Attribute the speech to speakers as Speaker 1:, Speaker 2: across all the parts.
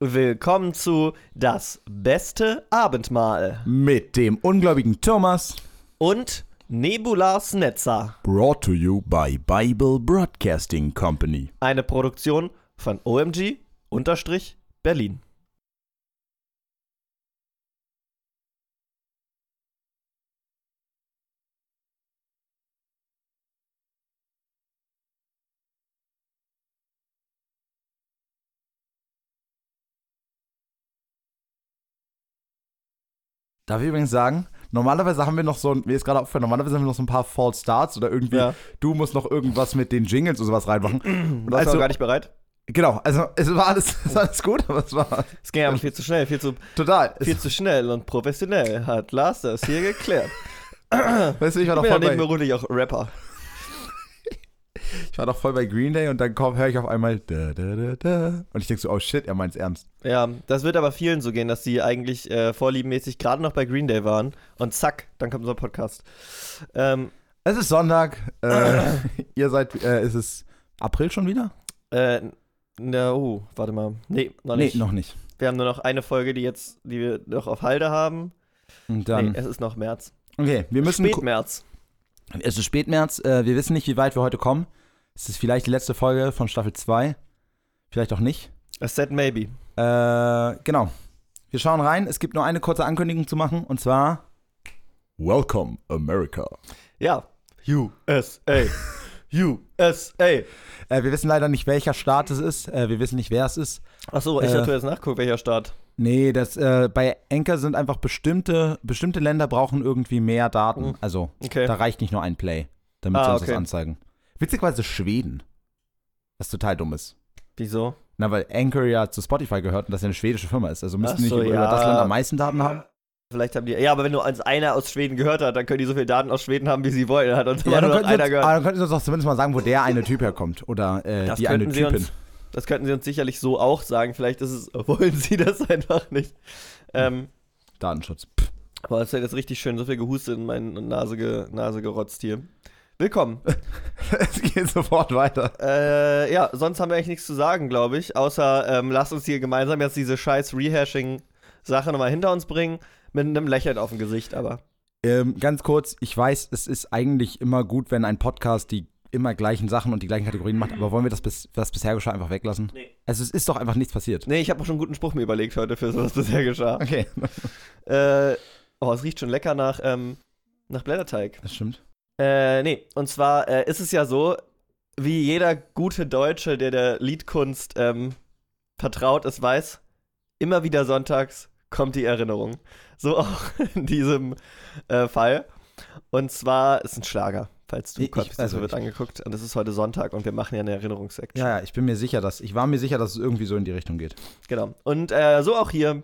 Speaker 1: willkommen zu Das beste Abendmahl
Speaker 2: Mit dem ungläubigen Thomas.
Speaker 1: und Nebulas Netzer,
Speaker 2: Brought to you by Bible Broadcasting Company.
Speaker 1: eine Produktion von OMG unterstrich Berlin.
Speaker 2: Darf ich übrigens sagen, normalerweise haben wir noch so, ein- mir ist gerade aufgefallen, normalerweise haben wir noch so ein paar False Starts oder irgendwie,
Speaker 1: Ja.
Speaker 2: du musst noch irgendwas mit den Jingles und sowas reinmachen.
Speaker 1: Du warst
Speaker 2: Also-
Speaker 1: gar nicht bereit.
Speaker 2: Genau, also es war alles, es war alles gut, aber es war
Speaker 1: Es ging aber viel zu schnell, viel zu,
Speaker 2: total.
Speaker 1: Viel zu schnell und professionell hat Lars das hier geklärt.
Speaker 2: weißt du, ich war,
Speaker 1: Ich
Speaker 2: doch
Speaker 1: bin
Speaker 2: voll bei,
Speaker 1: nebenberuflich auch Rapper.
Speaker 2: ich war doch voll bei Green Day und dann höre ich auf einmal da, da, da, da. Und ich denke so, oh shit, er meint's ernst.
Speaker 1: Ja, das wird aber vielen so gehen, dass sie eigentlich äh, vorliebenmäßig gerade noch bei Green Day waren und zack, dann kommt unser Podcast. Ähm,
Speaker 2: Es ist Sonntag, äh, ihr seid, äh, ist es April schon wieder?
Speaker 1: äh, na, oh, warte mal. Nee, noch nicht.
Speaker 2: Nee, noch nicht.
Speaker 1: Wir haben nur noch eine Folge, die jetzt, die wir noch auf Halde haben.
Speaker 2: Und dann,
Speaker 1: nee, es ist noch März.
Speaker 2: okay, wir müssen,
Speaker 1: Spätmärz.
Speaker 2: Es ist Spätmärz, äh, wir wissen nicht, wie weit wir heute kommen. Es ist vielleicht die letzte Folge von Staffel 2, vielleicht auch nicht.
Speaker 1: A set maybe.
Speaker 2: Äh, genau. Wir schauen rein, es gibt nur eine kurze Ankündigung zu machen und zwar Welcome America.
Speaker 1: Ja. USA. USA.
Speaker 2: Äh, wir wissen leider nicht, welcher Staat es ist, äh, wir wissen nicht, wer es ist.
Speaker 1: Achso, ich
Speaker 2: Äh.
Speaker 1: hatte jetzt nachgucken, welcher Staat.
Speaker 2: Nee, das, äh, bei Anchor sind einfach bestimmte, bestimmte Länder brauchen irgendwie mehr Daten.
Speaker 1: Mhm.
Speaker 2: Also,
Speaker 1: Okay.
Speaker 2: da reicht nicht nur ein Play, damit
Speaker 1: Ah,
Speaker 2: sie uns
Speaker 1: okay.
Speaker 2: das anzeigen. Witzigerweise Schweden. Was total dumm ist.
Speaker 1: Wieso?
Speaker 2: Na, weil Anchor ja zu Spotify gehört und das ja eine schwedische Firma ist. Also müssten
Speaker 1: Ach
Speaker 2: nicht über,
Speaker 1: ja.
Speaker 2: das Land am meisten Daten haben.
Speaker 1: Vielleicht haben die. Ja, aber wenn nur als einer aus Schweden gehört hat, dann können die so viele Daten aus Schweden haben, wie sie wollen. Hat uns
Speaker 2: Ja, dann könnten, uns,
Speaker 1: gehört.
Speaker 2: aber dann könnten sie uns doch zumindest mal sagen, wo der eine Typ herkommt. Oder äh, die eine Typin.
Speaker 1: uns- Das könnten sie uns sicherlich so auch sagen. Vielleicht ist es, wollen sie das einfach nicht. Ähm,
Speaker 2: Datenschutz. Pff.
Speaker 1: aber es hat jetzt richtig schön so viel gehustet in meine Nase, ge, Nase gerotzt hier. Willkommen.
Speaker 2: es geht sofort weiter.
Speaker 1: äh, ja, sonst haben wir eigentlich nichts zu sagen, glaube ich. Außer, ähm, lasst uns hier gemeinsam jetzt diese scheiß Rehashing-Sache nochmal hinter uns bringen. Mit einem Lächeln auf dem Gesicht, aber.
Speaker 2: Ähm, ganz kurz, ich weiß, es ist eigentlich immer gut, wenn ein Podcast die immer gleichen Sachen und die gleichen Kategorien macht, aber wollen wir das, bis, das bisher geschah einfach weglassen?
Speaker 1: Nee.
Speaker 2: Also es ist doch einfach nichts passiert.
Speaker 1: Nee, ich habe auch schon einen guten Spruch mir überlegt heute für so, was bisher geschah.
Speaker 2: Okay,
Speaker 1: Äh, oh, es riecht schon lecker nach, ähm, nach Blätterteig.
Speaker 2: das stimmt.
Speaker 1: Äh, nee, und zwar äh, ist es ja so, wie jeder gute Deutsche, der der Liedkunst ähm, vertraut ist, weiß, immer wieder sonntags kommt die Erinnerung. So auch in diesem äh, Fall. Und zwar ist ein Schlager, falls du
Speaker 2: Ich- also
Speaker 1: wird angeguckt. Und es ist heute Sonntag und wir machen ja eine Erinnerungsection.
Speaker 2: Ja, ja, ich bin mir sicher, dass, ich war mir sicher, dass es irgendwie so in die Richtung geht.
Speaker 1: Genau. Und äh, so auch hier,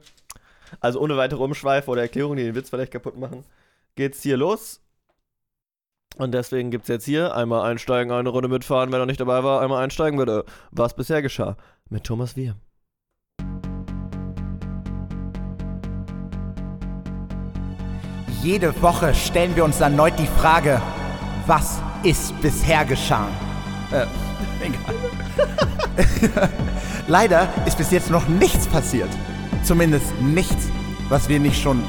Speaker 1: also ohne weitere Umschweife oder Erklärungen, die den Witz vielleicht kaputt machen, geht's hier los. Und deswegen gibt's jetzt hier einmal einsteigen, eine Runde mitfahren, wer noch nicht dabei war, einmal einsteigen bitte. Was bisher geschah mit Thomas Wir.
Speaker 2: Jede Woche stellen wir uns erneut die Frage, was ist bisher geschah? Äh, egal. Leider ist bis jetzt noch nichts passiert. Zumindest nichts, was wir nicht schon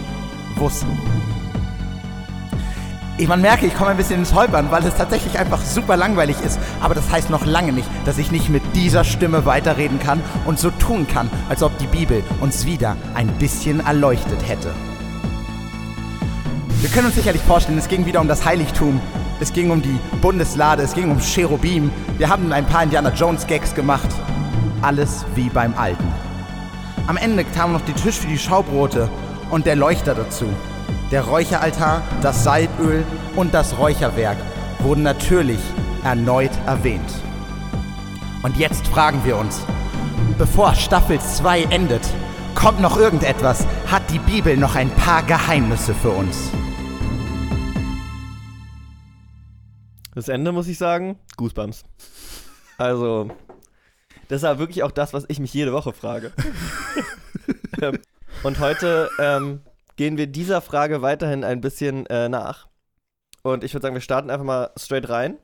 Speaker 2: wussten. Ich man merke, ich komme ein bisschen ins Holpern, weil es tatsächlich einfach super langweilig ist. Aber das heißt noch lange nicht, dass ich nicht mit dieser Stimme weiterreden kann und so tun kann, als ob die Bibel uns wieder ein bisschen erleuchtet hätte. Wir können uns sicherlich vorstellen, es ging wieder um das Heiligtum. Es ging um die Bundeslade, es ging um Cherubim. Wir haben ein paar Indiana Jones Gags gemacht. Alles wie beim Alten. Am Ende kam noch die Tisch für die Schaubrote und der Leuchter dazu. Der Räucheraltar, das Salböl und das Räucherwerk wurden natürlich erneut erwähnt. Und jetzt fragen wir uns, bevor Staffel 2 endet, kommt noch irgendetwas? Hat die Bibel noch ein paar Geheimnisse für uns?
Speaker 1: Das Ende muss ich sagen, Goosebumps. Also, das war wirklich auch das, was ich mich jede Woche frage. Ähm, Und heute ähm, gehen wir dieser Frage weiterhin ein bisschen äh, nach. Und ich würde sagen, wir starten einfach mal straight rein.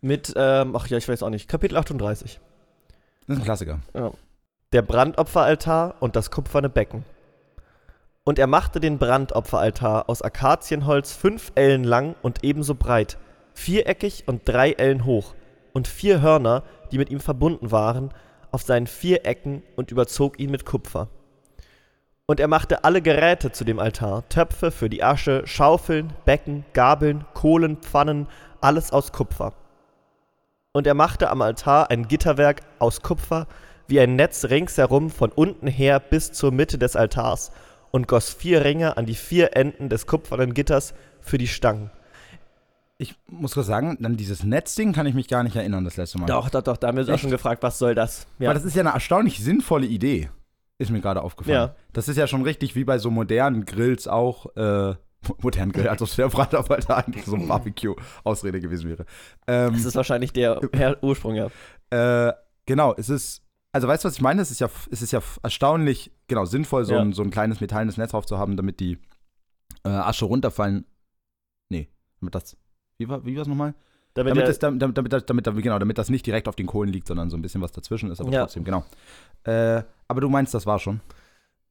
Speaker 1: Mit, ähm, ach ja, ich weiß auch nicht, Kapitel 38.
Speaker 2: Das ist ein Klassiker.
Speaker 1: der Brandopferaltar und das kupferne Becken. Und er machte den Brandopferaltar aus Akazienholz fünf Ellen lang und ebenso breit, viereckig und drei Ellen hoch, und vier Hörner, die mit ihm verbunden waren, auf seinen vier Ecken und überzog ihn mit Kupfer. Und er machte alle Geräte zu dem Altar, Töpfe für die Asche, Schaufeln, Becken, Gabeln, Kohlen, Pfannen, alles aus Kupfer. Und er machte am Altar ein Gitterwerk aus Kupfer, wie ein Netz ringsherum von unten her bis zur Mitte des Altars, und goss vier Ringe an die vier Enden des kupfernen Gitters für die Stangen.
Speaker 2: Ich muss kurz sagen, dann dieses Netzding kann ich mich gar nicht erinnern, das letzte Mal.
Speaker 1: Doch, doch, doch, da haben wir uns auch schon gefragt, was soll das?
Speaker 2: Ja. Weil das ist ja eine erstaunlich sinnvolle Idee. Ist mir gerade aufgefallen. Ja. Das ist ja schon richtig wie bei so modernen Grills auch. Äh, modernen Grill, als ob der Brandorf halt eigentlich so ein Barbecue-Ausrede gewesen wäre.
Speaker 1: Ähm, das ist wahrscheinlich der Ursprung, ja.
Speaker 2: Äh, genau, es ist also weißt du, was ich meine? Es ist ja, es ist ja erstaunlich, genau, sinnvoll, so, ja. ein, so ein kleines metallenes Netz drauf zu haben, damit die äh, Asche runterfallen. Nee, damit das. Wie war wie es nochmal? Damit, damit, das, damit, damit, damit, genau, damit das nicht direkt auf den Kohlen liegt, sondern so ein bisschen was dazwischen ist, aber ja. trotzdem, genau. Äh, aber du meinst, das war schon.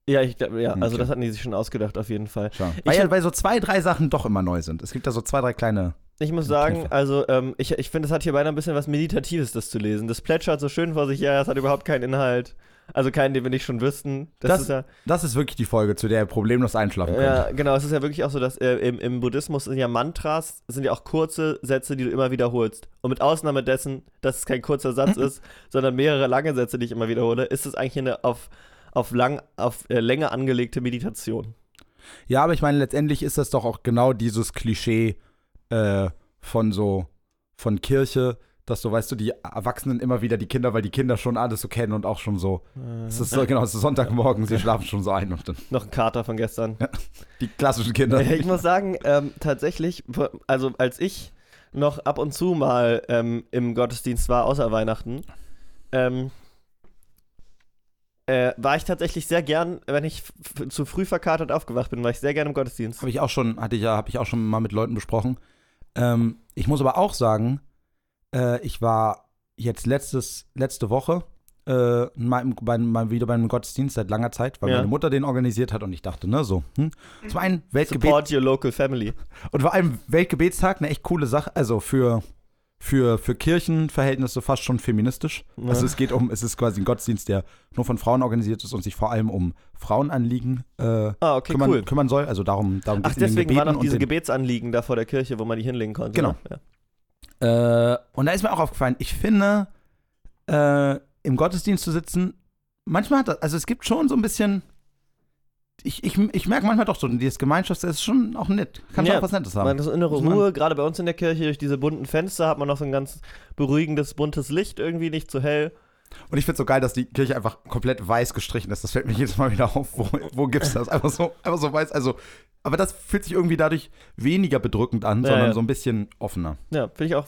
Speaker 1: Ja, ich glaube, ja, also okay. das hatten die sich schon ausgedacht, auf jeden Fall.
Speaker 2: Weil, ja, weil so zwei, drei Sachen doch immer neu sind. Es gibt da so zwei, drei kleine
Speaker 1: ich muss sagen, also ähm, ich, ich finde, es hat hier beinahe ein bisschen was Meditatives, das zu lesen. Das plätschert so schön vor sich her, es hat überhaupt keinen Inhalt. Also keinen, den wir nicht schon wüssten.
Speaker 2: Das, das, ist, ja, das ist wirklich die Folge, zu der ihr problemlos einschlafen könnt.
Speaker 1: Ja, genau. Es ist ja wirklich auch so, dass äh, im, im, Buddhismus sind ja Mantras, sind ja auch kurze Sätze, die du immer wiederholst. Und mit Ausnahme dessen, dass es kein kurzer Satz ist, sondern mehrere lange Sätze, die ich immer wiederhole, ist es eigentlich eine auf, auf, lang, auf äh, Länge angelegte Meditation.
Speaker 2: Ja, aber ich meine, letztendlich ist das doch auch genau dieses Klischee, äh, von so, von Kirche, dass so, weißt du, die Erwachsenen immer wieder die Kinder, weil die Kinder schon alles so kennen und auch schon so. Äh, es ist so, genau, es ist Sonntagmorgen, sie schlafen schon so ein und dann.
Speaker 1: Noch ein Kater von gestern.
Speaker 2: Die klassischen Kinder.
Speaker 1: Ich muss sagen, ähm, tatsächlich, also als ich noch ab und zu mal ähm, im Gottesdienst war, außer Weihnachten, ähm, äh, war ich tatsächlich sehr gern, wenn ich zu früh verkatert aufgewacht bin, war ich sehr gern im Gottesdienst.
Speaker 2: Habe ich auch schon, hatte ich ja, habe ich auch schon mal mit Leuten besprochen. Ähm, ich muss aber auch sagen, äh, ich war jetzt letztes, letzte Woche äh, mal, bei, mal wieder bei einem Gottesdienst seit langer Zeit, weil ja. meine Mutter den organisiert hat und ich dachte, ne, so. Hm. Zum einen Weltgebet.
Speaker 1: Support your local family.
Speaker 2: Und vor allem Weltgebetstag, eine echt coole Sache. Also für, für, für Kirchenverhältnisse fast schon feministisch. Ja. Also es geht um, es ist quasi ein Gottesdienst, der nur von Frauen organisiert ist und sich vor allem um Frauenanliegen äh, ah, okay, kümmern, cool. kümmern, soll. Also darum, darum
Speaker 1: Ach, deswegen waren auch diese Gebetsanliegen da vor der Kirche, wo man die hinlegen konnte.
Speaker 2: Genau.
Speaker 1: Ne?
Speaker 2: Ja. Äh, und da ist mir auch aufgefallen, ich finde, äh, im Gottesdienst zu sitzen, manchmal hat das, also es gibt schon so ein bisschen ich, ich, ich merke manchmal doch so, dieses Gemeinschafts ist schon auch nett. Kann schon
Speaker 1: ja,
Speaker 2: auch was Nettes haben.
Speaker 1: Man, das innere Ruhe, gerade bei uns in der Kirche, durch diese bunten Fenster hat man noch so ein ganz beruhigendes, buntes Licht, irgendwie nicht zu hell.
Speaker 2: Und ich finde es so geil, dass die Kirche einfach komplett weiß gestrichen ist. Das fällt mir jedes Mal wieder auf. Wo, wo es das? Einfach so, einfach so weiß. Also, aber das fühlt sich irgendwie dadurch weniger bedrückend an, ja, sondern ja. so ein bisschen offener.
Speaker 1: Ja, finde ich auch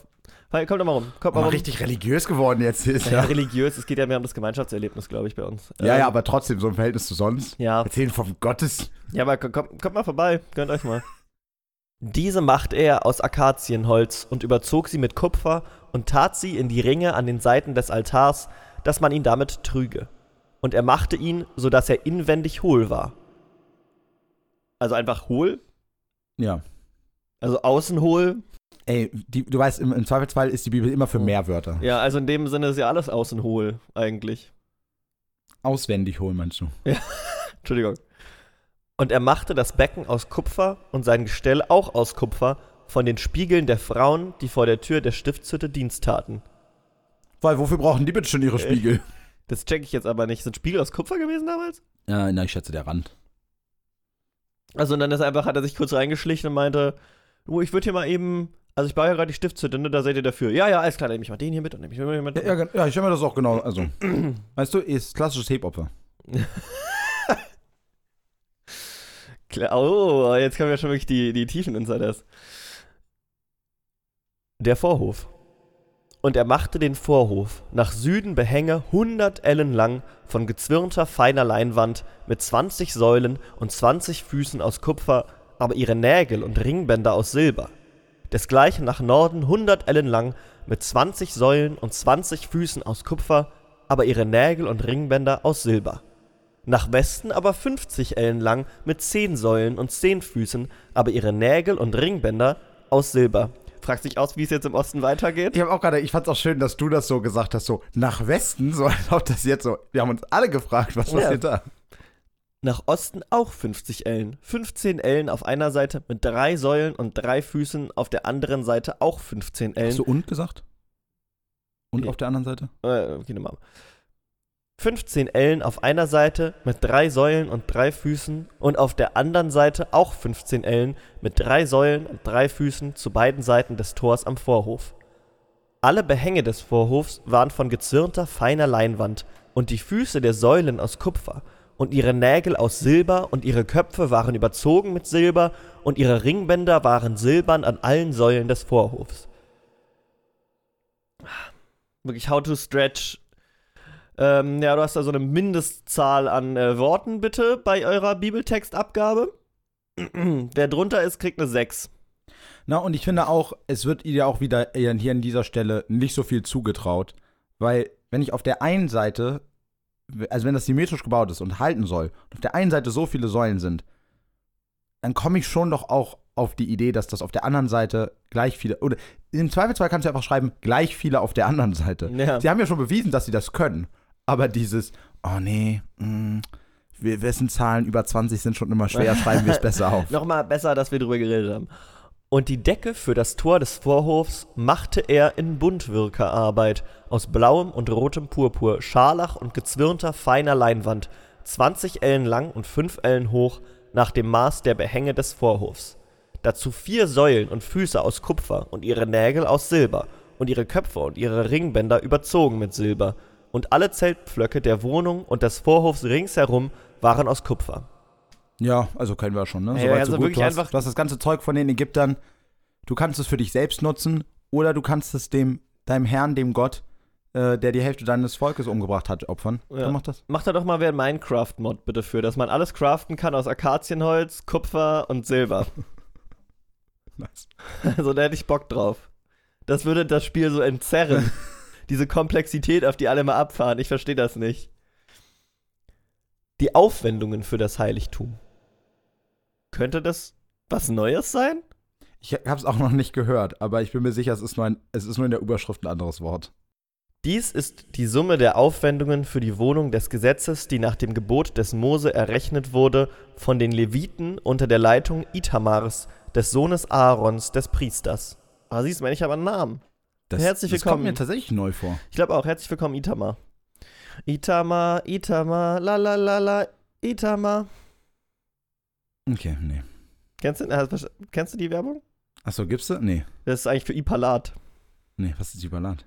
Speaker 1: Kommt doch mal rum. Kommt
Speaker 2: mal
Speaker 1: rum.
Speaker 2: richtig religiös geworden jetzt.
Speaker 1: Ist, ja, ja, religiös. Es geht ja mehr um das Gemeinschaftserlebnis, glaube ich, bei uns.
Speaker 2: Ja, ähm, ja, aber trotzdem so im Verhältnis zu sonst.
Speaker 1: Ja.
Speaker 2: Erzählen vom Gottes.
Speaker 1: Ja, aber kommt, kommt mal vorbei. Gönnt euch mal. Diese machte er aus Akazienholz und überzog sie mit Kupfer und tat sie in die Ringe an den Seiten des Altars, dass man ihn damit trüge. Und er machte ihn, so dass er inwendig hohl war. Also einfach hohl?
Speaker 2: Ja.
Speaker 1: Also außen hohl,
Speaker 2: Ey, die, du weißt, im, im, Zweifelsfall ist die Bibel immer für mehr Wörter.
Speaker 1: Ja, also in dem Sinne ist ja alles außen hohl, eigentlich.
Speaker 2: Auswendig hohl, meinst du?
Speaker 1: Ja, Entschuldigung. Und er machte das Becken aus Kupfer und sein Gestell auch aus Kupfer von den Spiegeln der Frauen, die vor der Tür der Stiftshütte Dienst taten.
Speaker 2: Weil, wofür brauchen die bitte schon ihre Spiegel?
Speaker 1: Das checke ich jetzt aber nicht. Sind Spiegel aus Kupfer gewesen damals?
Speaker 2: Ja, na, ich schätze der Rand.
Speaker 1: Also, und dann ist einfach, hat er sich kurz reingeschlichen und meinte, du, ich würde hier mal eben also ich baue ja gerade die Stiftshütte, da seid ihr dafür. Ja, ja, alles klar, dann nehme ich mal den hier mit und nehme ich mal mit.
Speaker 2: Ja, ja, ja ich stelle mir das auch genau, also. weißt du, ist klassisches Hebopfer.
Speaker 1: oh, jetzt kommen ja schon wirklich die, die tiefen Insiders. Der Vorhof. Und er machte den Vorhof, nach Süden Behänge, 100 Ellen lang, von gezwirnter feiner Leinwand, mit 20 Säulen und 20 Füßen aus Kupfer, aber ihre Nägel und Ringbänder aus Silber desgleichen nach Norden 100 Ellen lang, mit 20 Säulen und 20 Füßen aus Kupfer, aber ihre Nägel und Ringbänder aus Silber. Nach Westen aber 50 Ellen lang mit zehn Säulen und zehn Füßen, aber ihre Nägel und Ringbänder aus Silber. Fragt sich aus, wie es jetzt im Osten weitergeht?
Speaker 2: Ich habe auch gerade, ich fand's auch schön, dass du das so gesagt hast, so nach Westen, so als ob das jetzt so. Wir haben uns alle gefragt, was
Speaker 1: Ja.
Speaker 2: passiert da?
Speaker 1: Nach Osten auch 50 Ellen. 15 Ellen auf einer Seite mit drei Säulen und drei Füßen, auf der anderen Seite auch 15 Ellen.
Speaker 2: Hast du und gesagt? Und
Speaker 1: Nee.
Speaker 2: auf der anderen Seite?
Speaker 1: Äh, okay, nochmal. 15 Ellen auf einer Seite mit drei Säulen und drei Füßen und auf der anderen Seite auch 15 Ellen mit drei Säulen und drei Füßen zu beiden Seiten des Tors am Vorhof. Alle Behänge des Vorhofs waren von gezirnter feiner Leinwand und die Füße der Säulen aus Kupfer und ihre Nägel aus Silber und ihre Köpfe waren überzogen mit Silber und ihre Ringbänder waren silbern an allen Säulen des Vorhofs. Wirklich how to stretch ähm, ja, du hast da so eine Mindestzahl an äh, Worten bitte bei eurer Bibeltextabgabe. Wer drunter ist, kriegt eine 6.
Speaker 2: Na, und ich finde auch, es wird ihr auch wieder hier an dieser Stelle nicht so viel zugetraut, weil wenn ich auf der einen Seite, also wenn das symmetrisch gebaut ist und halten soll, und auf der einen Seite so viele Säulen sind, dann komme ich schon doch auch auf die Idee, dass das auf der anderen Seite gleich viele, oder im Zweifelsfall kannst du einfach schreiben, gleich viele auf der anderen Seite.
Speaker 1: Ja.
Speaker 2: Sie haben ja schon bewiesen, dass sie das können, aber dieses, oh nee, mh, wir wissen Zahlen über 20 sind schon immer schwer, schreiben wir es besser auf.
Speaker 1: Nochmal besser, dass wir drüber geredet haben. Und die Decke für das Tor des Vorhofs machte er in Buntwirkerarbeit aus blauem und rotem Purpur, Scharlach und gezwirnter feiner Leinwand, 20 Ellen lang und 5 Ellen hoch, nach dem Maß der Behänge des Vorhofs. Dazu vier Säulen und Füße aus Kupfer und ihre Nägel aus Silber und ihre Köpfe und ihre Ringbänder überzogen mit Silber. Und alle Zeltpflöcke der Wohnung und des Vorhofs ringsherum waren aus Kupfer.
Speaker 2: Ja, also kennen wir schon, ne?
Speaker 1: Ja,
Speaker 2: Soweit,
Speaker 1: also
Speaker 2: so
Speaker 1: wirklich
Speaker 2: Du hast,
Speaker 1: einfach-
Speaker 2: du hast das ganze Zeug von den Ägyptern. Du kannst es für dich selbst nutzen oder du kannst es dem, deinem Herrn, dem Gott, äh, der die Hälfte deines Volkes umgebracht hat, opfern.
Speaker 1: Ja.
Speaker 2: Dann macht das.
Speaker 1: Mach da doch mal wer Minecraft-Mod bitte für, dass man alles craften kann aus Akazienholz, Kupfer und Silber.
Speaker 2: Nice.
Speaker 1: Also da hätte ich Bock drauf. Das würde das Spiel so entzerren. Diese Komplexität, auf die alle mal abfahren. Ich verstehe das nicht. Die Aufwendungen für das Heiligtum. Könnte das was Neues sein?
Speaker 2: Ich habe es auch noch nicht gehört, aber ich bin mir sicher, es ist, nur ein, es ist nur in der Überschrift ein anderes Wort.
Speaker 1: Dies ist die Summe der Aufwendungen für die Wohnung des Gesetzes, die nach dem Gebot des Mose errechnet wurde von den Leviten unter der Leitung Itamars, des Sohnes Aarons, des Priesters. Ah, siehst du, ich habe einen Namen.
Speaker 2: Das,
Speaker 1: Herzlich
Speaker 2: das
Speaker 1: willkommen.
Speaker 2: kommt mir tatsächlich neu vor.
Speaker 1: Ich glaube auch, herzlich willkommen, Itamar. Itamar, Itamar, la la la la, Itamar.
Speaker 2: Okay, nee.
Speaker 1: Kennst du, äh, kennst du die Werbung?
Speaker 2: Achso, gibt's da? Nee.
Speaker 1: Das ist eigentlich für Ipalat.
Speaker 2: Nee, was ist Überlad?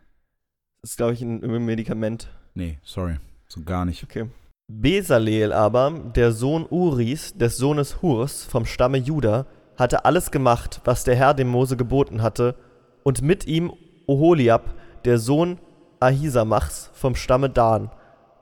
Speaker 1: Das ist, glaube ich, ein, ein Medikament.
Speaker 2: Nee, sorry. So gar nicht.
Speaker 1: Okay. Besaleel aber, der Sohn Uris, des Sohnes Hurs, vom Stamme Juda, hatte alles gemacht, was der Herr dem Mose geboten hatte, und mit ihm Oholiab, der Sohn Ahisamachs, vom Stamme Dan,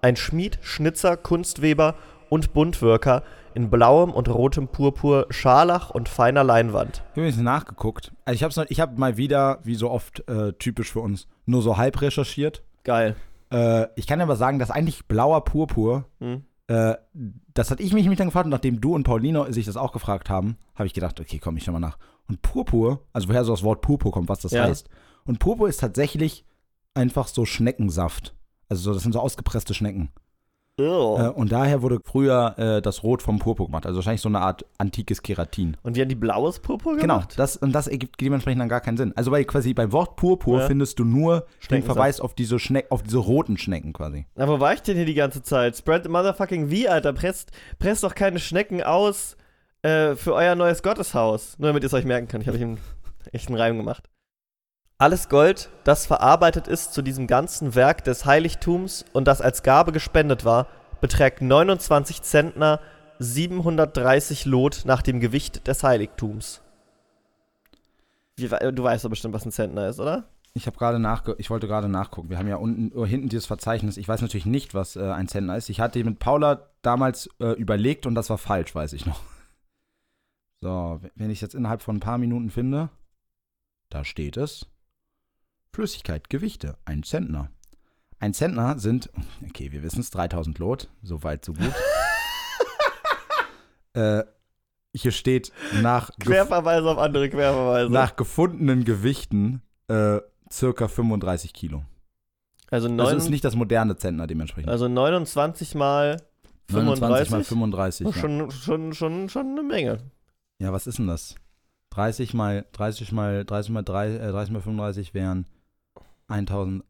Speaker 1: ein Schmied, Schnitzer, Kunstweber und Buntwirker in blauem und rotem Purpur, Scharlach und feiner Leinwand.
Speaker 2: Ich habe nachgeguckt. Also ich habe ich hab mal wieder, wie so oft äh, typisch für uns, nur so halb recherchiert.
Speaker 1: Geil.
Speaker 2: Äh, ich kann aber sagen, dass eigentlich blauer Purpur,
Speaker 1: Hm?
Speaker 2: äh, das hatte ich mich dann gefragt und nachdem du und Paulino sich das auch gefragt haben, habe ich gedacht, okay, komm, ich schau mal nach. Und Purpur, also woher so das Wort Purpur kommt, was das
Speaker 1: Ja.
Speaker 2: heißt. Und Purpur ist tatsächlich einfach so Schneckensaft. Also so, das sind so ausgepresste Schnecken.
Speaker 1: Oh.
Speaker 2: Äh, und daher wurde früher äh, das Rot vom Purpur gemacht. Also wahrscheinlich so eine Art antikes Keratin.
Speaker 1: Und die haben die blaues Purpur
Speaker 2: Genau,
Speaker 1: gemacht?
Speaker 2: das, und das ergibt dementsprechend dann gar keinen Sinn. Also bei quasi beim Wort Purpur
Speaker 1: Ja.
Speaker 2: findest du nur den. Verweis auf diese Schneck, auf diese roten Schnecken quasi.
Speaker 1: Na, wo war ich denn hier die ganze Zeit? Spread the motherfucking V, Alter. Presst, presst doch keine Schnecken aus äh, für euer neues Gotteshaus. Nur damit ihr es euch merken könnt. Ich habe einen echten Reim gemacht. Alles Gold, das verarbeitet ist zu diesem ganzen Werk des Heiligtums und das als Gabe gespendet war, beträgt 29 Zentner, 730 Lot nach dem Gewicht des Heiligtums. Du weißt doch bestimmt, was ein Zentner ist, oder?
Speaker 2: Ich habe gerade nachge ich wollte gerade nachgucken. Wir haben ja unten hinten dieses Verzeichnis. Ich weiß natürlich nicht, was äh, ein Zentner ist. Ich hatte mit Paula damals äh, überlegt und das war falsch, weiß ich noch. So, wenn ich es jetzt innerhalb von ein paar Minuten finde, da steht es. Flüssigkeit, Gewichte, ein Zentner. Ein Zentner sind, okay, wir wissen es, 3000 Lot, so weit, so gut. äh, hier steht nach,
Speaker 1: Querverweise auf andere Querverweise.
Speaker 2: nach gefundenen Gewichten äh, circa 35 Kilo.
Speaker 1: also,
Speaker 2: Das
Speaker 1: neun,
Speaker 2: ist nicht das moderne Zentner dementsprechend.
Speaker 1: also 29 mal
Speaker 2: 29 mal
Speaker 1: 35?
Speaker 2: 35.
Speaker 1: Oh,
Speaker 2: ja.
Speaker 1: schon, schon, schon, schon eine Menge.
Speaker 2: ja, was ist denn das? 30 mal 30 mal 30 mal 3, äh, 30 mal 35 wären 1000.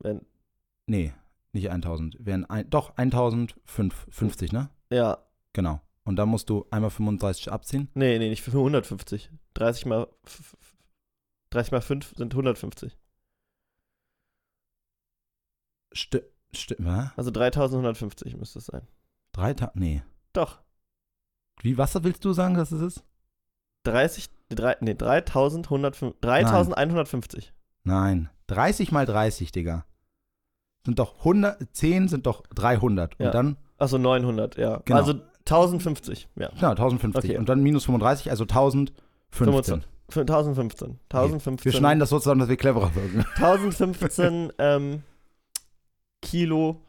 Speaker 1: Wenn,
Speaker 2: Nee, nicht 1000. Wären ein, doch 1050, ne?
Speaker 1: ja,
Speaker 2: Genau. Und dann musst du einmal 35 abziehen.
Speaker 1: nee, nee, nicht für 150. 30 mal, f- f- 30 mal 5 sind 150.
Speaker 2: Sti sti was?
Speaker 1: Also 3150 müsste es sein.
Speaker 2: Drei Ta Nee.
Speaker 1: Doch.
Speaker 2: Wie, was willst du sagen, dass es ist?
Speaker 1: 30, drei, nee, 3150, 3150.
Speaker 2: Nein. 30 mal 30, Digga. Sind doch 100, 10 sind doch 300.
Speaker 1: Ja.
Speaker 2: Und dann,
Speaker 1: Also 900, ja.
Speaker 2: Genau.
Speaker 1: Also 1050, ja.
Speaker 2: genau, 1050.
Speaker 1: Okay.
Speaker 2: Und dann minus 35, also 1015.
Speaker 1: 25. Für 1015. 1015.
Speaker 2: Wir schneiden das so zusammen, dass wir cleverer wirken.
Speaker 1: 1015 ähm, Kilo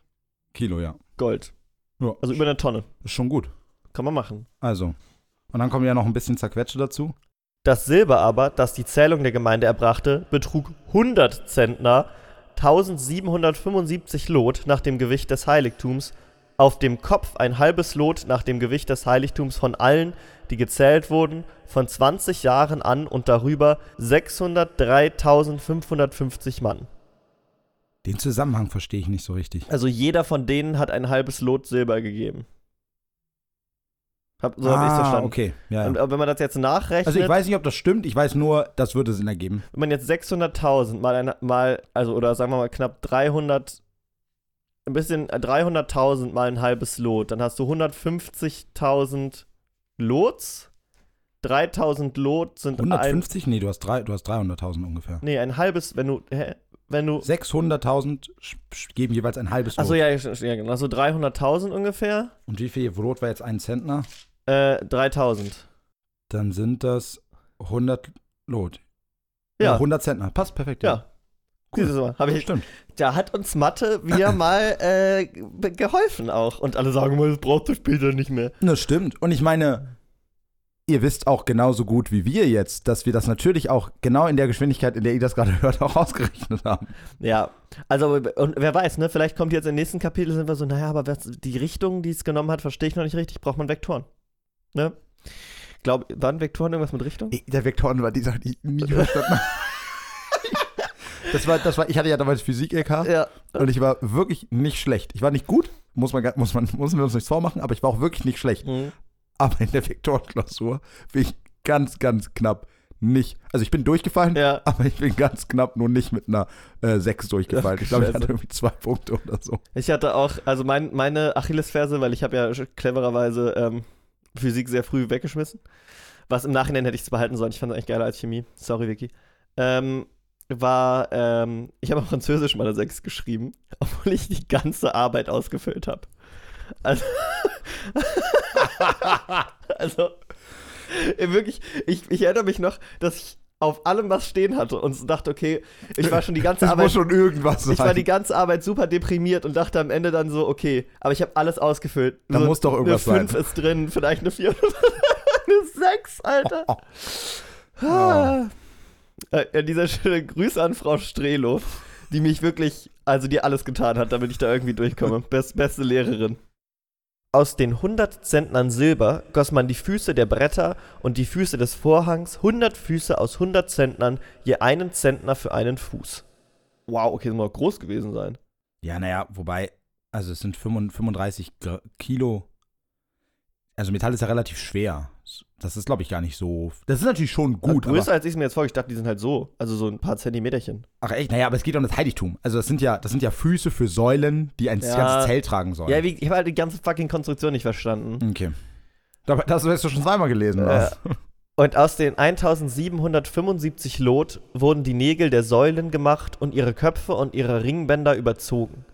Speaker 2: Kilo, ja.
Speaker 1: Gold.
Speaker 2: Ja.
Speaker 1: Also über eine Tonne.
Speaker 2: Ist schon gut.
Speaker 1: Kann man machen.
Speaker 2: Also. Und dann kommen ja noch ein bisschen Zerquetsche dazu.
Speaker 1: Das Silber aber, das die Zählung der Gemeinde erbrachte, betrug 100 Zentner, 1775 Lot nach dem Gewicht des Heiligtums, auf dem Kopf ein halbes Lot nach dem Gewicht des Heiligtums von allen, die gezählt wurden, von 20 Jahren an und darüber 603.550 Mann.
Speaker 2: Den Zusammenhang verstehe ich nicht so richtig.
Speaker 1: Also jeder von denen hat ein halbes Lot Silber gegeben. Hab, so habe ich es verstanden.
Speaker 2: Ah, okay. Ja,
Speaker 1: Und
Speaker 2: ja.
Speaker 1: äh, wenn man das jetzt nachrechnet,
Speaker 2: Also ich weiß nicht, ob das stimmt. Ich weiß nur, das würde Sinn ergeben.
Speaker 1: wenn man jetzt 600.000 mal, ein, mal, also oder sagen wir mal knapp 300, ein bisschen äh, 300.000 mal ein halbes Lot, dann hast du 150.000 Lots. 3.000 Lot sind ein,
Speaker 2: 150? Nee, du hast, drei, du hast 300.000 ungefähr.
Speaker 1: nee, ein halbes, wenn du, hä, wenn du,
Speaker 2: 600.000 sch- sch- geben jeweils ein halbes
Speaker 1: achso,
Speaker 2: Lot.
Speaker 1: ja, ja, ja, genau, also 300.000 ungefähr,
Speaker 2: Und wie viel Lot war jetzt ein Zentner?
Speaker 1: Äh, 3.000.
Speaker 2: Dann sind das 100 Lot.
Speaker 1: Ja.
Speaker 2: 100 Zentner. Passt perfekt.
Speaker 1: Ja.
Speaker 2: Cool.
Speaker 1: Siehst du mal, hab ich,
Speaker 2: Stimmt.
Speaker 1: da hat uns Mathe wieder mal äh, ge- geholfen auch. Und alle sagen mal, das brauchst du später nicht mehr.
Speaker 2: Das stimmt. Und ich meine, ihr wisst auch genauso gut wie wir jetzt, dass wir das natürlich auch genau in der Geschwindigkeit, in der ihr das gerade hört, auch ausgerechnet haben.
Speaker 1: Ja, also und wer weiß, ne, vielleicht kommt jetzt im nächsten Kapitel sind wir so, naja, aber was, die Richtung, die es genommen hat, verstehe ich noch nicht richtig, braucht man Vektoren. Ne? Glaub, waren Vektoren irgendwas mit Richtung?
Speaker 2: Der Vektoren war die Sache, die ich nie verstanden habe. Das war, das war, ich hatte ja damals Physik-LK
Speaker 1: Ja.
Speaker 2: und ich war wirklich nicht schlecht. Ich war nicht gut, muss man, muss man, müssen wir uns nichts vormachen, aber ich war auch wirklich nicht schlecht.
Speaker 1: Mhm.
Speaker 2: Aber in der Vektorenklausur bin ich ganz, ganz knapp nicht. Also ich bin durchgefallen,
Speaker 1: Ja.
Speaker 2: aber ich bin ganz knapp nur nicht mit einer äh, 6 durchgefallen.
Speaker 1: Ach,
Speaker 2: ich glaube, ich hatte irgendwie zwei Punkte oder so.
Speaker 1: Ich hatte auch, also mein, meine Achillesferse, weil ich habe ja clevererweise ähm, Physik sehr früh weggeschmissen. Was im Nachhinein hätte ich es behalten sollen. Ich fand es eigentlich geiler als Chemie. Sorry, Vicky. Ähm, war, ähm, ich habe auf Französisch mal eine 6 geschrieben, obwohl ich die ganze Arbeit ausgefüllt habe. Also, also äh, wirklich, ich, ich erinnere mich noch, dass ich auf allem was stehen hatte und dachte, okay, ich war schon die ganze
Speaker 2: Das
Speaker 1: Arbeit
Speaker 2: muss schon irgendwas sein.
Speaker 1: ich war die ganze Arbeit super deprimiert und dachte am Ende dann so, okay, aber ich habe alles ausgefüllt.
Speaker 2: Da
Speaker 1: so,
Speaker 2: muss doch irgendwas
Speaker 1: Eine 5
Speaker 2: sein.
Speaker 1: ist drin, vielleicht eine 4 eine 6, Alter.
Speaker 2: Oh,
Speaker 1: Ah. Äh, An dieser Stelle Grüße an Frau Strelo, die mich wirklich, also die alles getan hat, damit ich da irgendwie durchkomme. Best, beste Lehrerin. Aus den 100 Zentnern Silber goss man die Füße der Bretter und die Füße des Vorhangs, 100 Füße aus 100 Zentnern, je einen Zentner für einen Fuß. Wow, okay, das muss groß gewesen sein.
Speaker 2: Ja, naja, wobei, also es sind 35 Gr- Kilo. Also Metall ist ja relativ schwer. Das ist, glaube ich, gar nicht so. Das ist natürlich schon gut.
Speaker 1: größer
Speaker 2: Aber,
Speaker 1: als ich es mir jetzt vorgestellt habe, die sind halt so. Also so ein paar Zentimeterchen.
Speaker 2: ach echt, naja, aber es geht um das Heiligtum. Also das sind ja, das sind ja Füße für Säulen, die ein
Speaker 1: Ja.
Speaker 2: ganzes Zelt tragen sollen.
Speaker 1: Ja, wie, ich habe halt die ganze fucking Konstruktion nicht verstanden.
Speaker 2: okay. Das hast du schon zweimal gelesen,
Speaker 1: Äh,
Speaker 2: was?
Speaker 1: Und aus den 1775 Lot wurden die Nägel der Säulen gemacht und ihre Köpfe und ihre Ringbänder überzogen.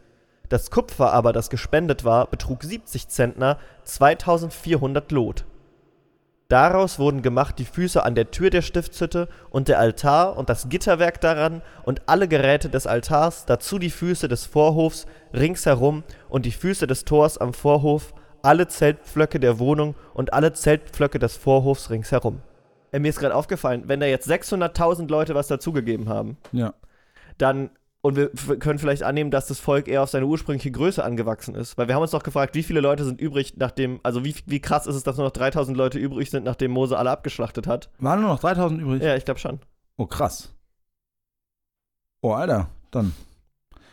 Speaker 1: Das Kupfer aber, das gespendet war, betrug 70 Zentner, 2400 Lot. Daraus wurden gemacht die Füße an der Tür der Stiftshütte und der Altar und das Gitterwerk daran und alle Geräte des Altars, dazu die Füße des Vorhofs ringsherum und die Füße des Tors am Vorhof, alle Zeltpflöcke der Wohnung und alle Zeltpflöcke des Vorhofs ringsherum. Äh, mir ist gerade aufgefallen, wenn da jetzt 600.000 Leute was dazugegeben haben,
Speaker 2: Ja.
Speaker 1: dann und wir können vielleicht annehmen, dass das Volk eher auf seine ursprüngliche Größe angewachsen ist. Weil wir haben uns doch gefragt, wie viele Leute sind übrig, nachdem, also wie, wie krass ist es, dass nur noch 3000 Leute übrig sind, nachdem Mose alle abgeschlachtet hat?
Speaker 2: Waren nur noch 3000 übrig?
Speaker 1: Ja, ich glaube schon.
Speaker 2: Oh, krass. Oh, Alter, dann.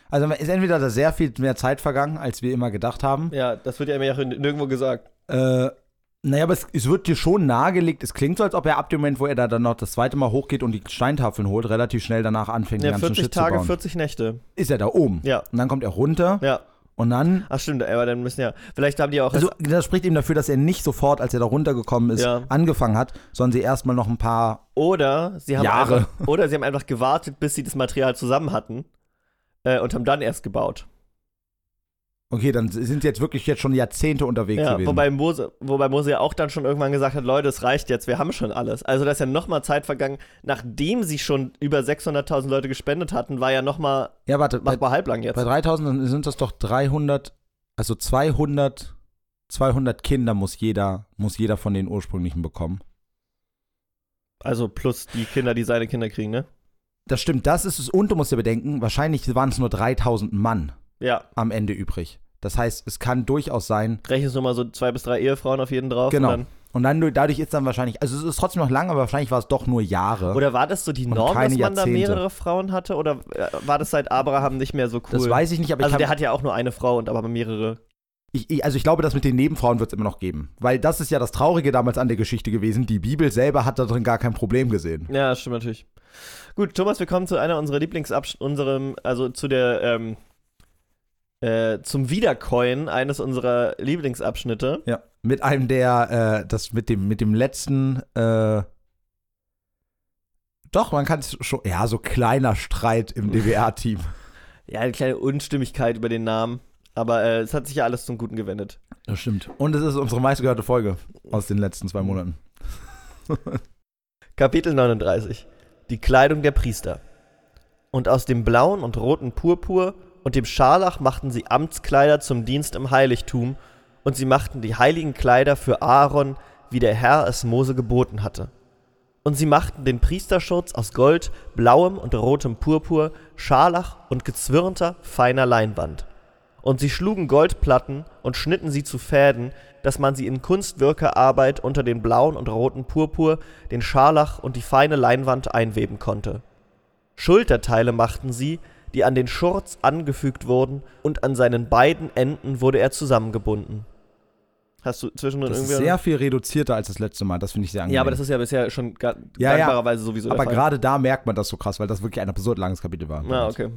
Speaker 2: Also ist entweder da sehr viel mehr Zeit vergangen, als wir immer gedacht haben.
Speaker 1: Ja, das wird ja immer nirgendwo gesagt.
Speaker 2: Äh, naja, aber es, es wird dir schon nahegelegt, es klingt so, als ob er ab dem Moment, wo er da dann noch das zweite Mal hochgeht und die Steintafeln holt, relativ schnell danach anfängt, den
Speaker 1: Ja,
Speaker 2: ganzen
Speaker 1: 40
Speaker 2: Shit
Speaker 1: Tage,
Speaker 2: zu bauen.
Speaker 1: 40 Nächte.
Speaker 2: Ist er da oben.
Speaker 1: Ja,
Speaker 2: Und dann kommt er runter
Speaker 1: ja.
Speaker 2: und dann
Speaker 1: Ach stimmt, aber dann müssen ja, vielleicht haben die auch,
Speaker 2: Also, das spricht ihm dafür, dass er nicht sofort, als er da runtergekommen ist,
Speaker 1: Ja.
Speaker 2: angefangen hat, sondern sie erstmal noch ein paar.
Speaker 1: oder sie haben
Speaker 2: Jahre.
Speaker 1: einfach, oder sie haben einfach gewartet, bis sie das Material zusammen hatten äh, und haben dann erst gebaut.
Speaker 2: Okay, dann sind sie jetzt wirklich jetzt schon Jahrzehnte unterwegs
Speaker 1: Ja,
Speaker 2: gewesen.
Speaker 1: wobei Mose, wobei Mose ja auch dann schon irgendwann gesagt hat, Leute, es reicht jetzt, wir haben schon alles. Also da ist ja nochmal Zeit vergangen, nachdem sie schon über 600.000 Leute gespendet hatten, war ja nochmal,
Speaker 2: ja, warte, bei,
Speaker 1: machbar halblang jetzt.
Speaker 2: bei 3000 dann sind das doch 300, also 200, 200 Kinder muss jeder, muss jeder von den ursprünglichen bekommen.
Speaker 1: Also plus die Kinder, die seine Kinder kriegen, ne?
Speaker 2: Das stimmt, das ist es. Und du musst dir bedenken, wahrscheinlich waren es nur 3000 Mann
Speaker 1: Ja,
Speaker 2: am Ende übrig. Das heißt, es kann durchaus sein,
Speaker 1: rechnest nur mal so zwei bis drei Ehefrauen auf jeden drauf.
Speaker 2: Genau.
Speaker 1: Und dann,
Speaker 2: und dann dadurch ist dann wahrscheinlich, also es ist trotzdem noch lang, aber wahrscheinlich war es doch nur Jahre.
Speaker 1: oder war das so die Norm, dass man da
Speaker 2: Jahrzehnte.
Speaker 1: mehrere Frauen hatte? Oder äh, war das seit Abraham nicht mehr so cool?
Speaker 2: Das weiß ich nicht, aber
Speaker 1: also
Speaker 2: ich,
Speaker 1: der hat ja auch nur eine Frau und aber mehrere.
Speaker 2: ich, ich, also ich glaube, das mit den Nebenfrauen wird es immer noch geben. Weil das ist ja das Traurige damals an der Geschichte gewesen. Die Bibel selber hat da drin gar kein Problem gesehen.
Speaker 1: Ja, das stimmt natürlich. Gut, Thomas, wir kommen zu einer unserer Lieblingsabschnitte, unserem, also zu der, ähm, äh, zum Wiedercoin eines unserer Lieblingsabschnitte.
Speaker 2: Ja. Mit einem der, äh, das mit dem, mit dem letzten, äh, doch, man kann es schon, ja, so kleiner Streit im DWR-Team.
Speaker 1: Ja, eine kleine Unstimmigkeit über den Namen. Aber äh, es hat sich ja alles zum Guten gewendet.
Speaker 2: Das stimmt. Und es ist unsere meistgehörte Folge aus den letzten zwei Monaten.
Speaker 1: Kapitel 39. Die Kleidung der Priester. Und aus dem blauen und roten Purpur und dem Scharlach machten sie Amtskleider zum Dienst im Heiligtum, und sie machten die heiligen Kleider für Aaron, wie der Herr es Mose geboten hatte. Und sie machten den Priesterschutz aus Gold, blauem und rotem Purpur, Scharlach und gezwirnter, feiner Leinwand. Und sie schlugen Goldplatten und schnitten sie zu Fäden, dass man sie in Kunstwirkerarbeit unter den blauen und roten Purpur, den Scharlach und die feine Leinwand einweben konnte. Schulterteile machten sie, die an den Schurz angefügt wurden, und an seinen beiden Enden wurde er zusammengebunden. Hast du zwischendrin
Speaker 2: Das ist
Speaker 1: irgendwie.
Speaker 2: sehr viel reduzierter als das letzte Mal. Das finde ich sehr angenehm.
Speaker 1: ja, aber das ist ja bisher schon ga
Speaker 2: Ja, ja.
Speaker 1: dankbarerweise sowieso
Speaker 2: Aber
Speaker 1: der Fall.
Speaker 2: gerade da merkt man das so krass, weil das wirklich ein absurd langes Kapitel war.
Speaker 1: Ah, okay.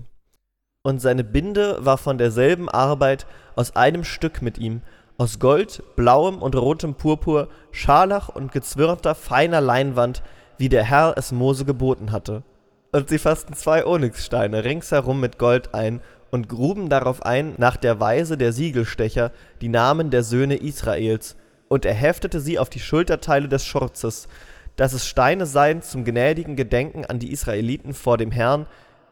Speaker 1: Und seine Binde war von derselben Arbeit aus einem Stück mit ihm, aus Gold, blauem und rotem Purpur, Scharlach und gezwirnter feiner Leinwand, wie der Herr es Mose geboten hatte. Und sie fassten zwei Onyxsteine ringsherum mit Gold ein und gruben darauf ein nach der Weise der Siegelstecher die Namen der Söhne Israels, und er heftete sie auf die Schulterteile des Schurzes, dass es Steine seien zum gnädigen Gedenken an die Israeliten vor dem Herrn,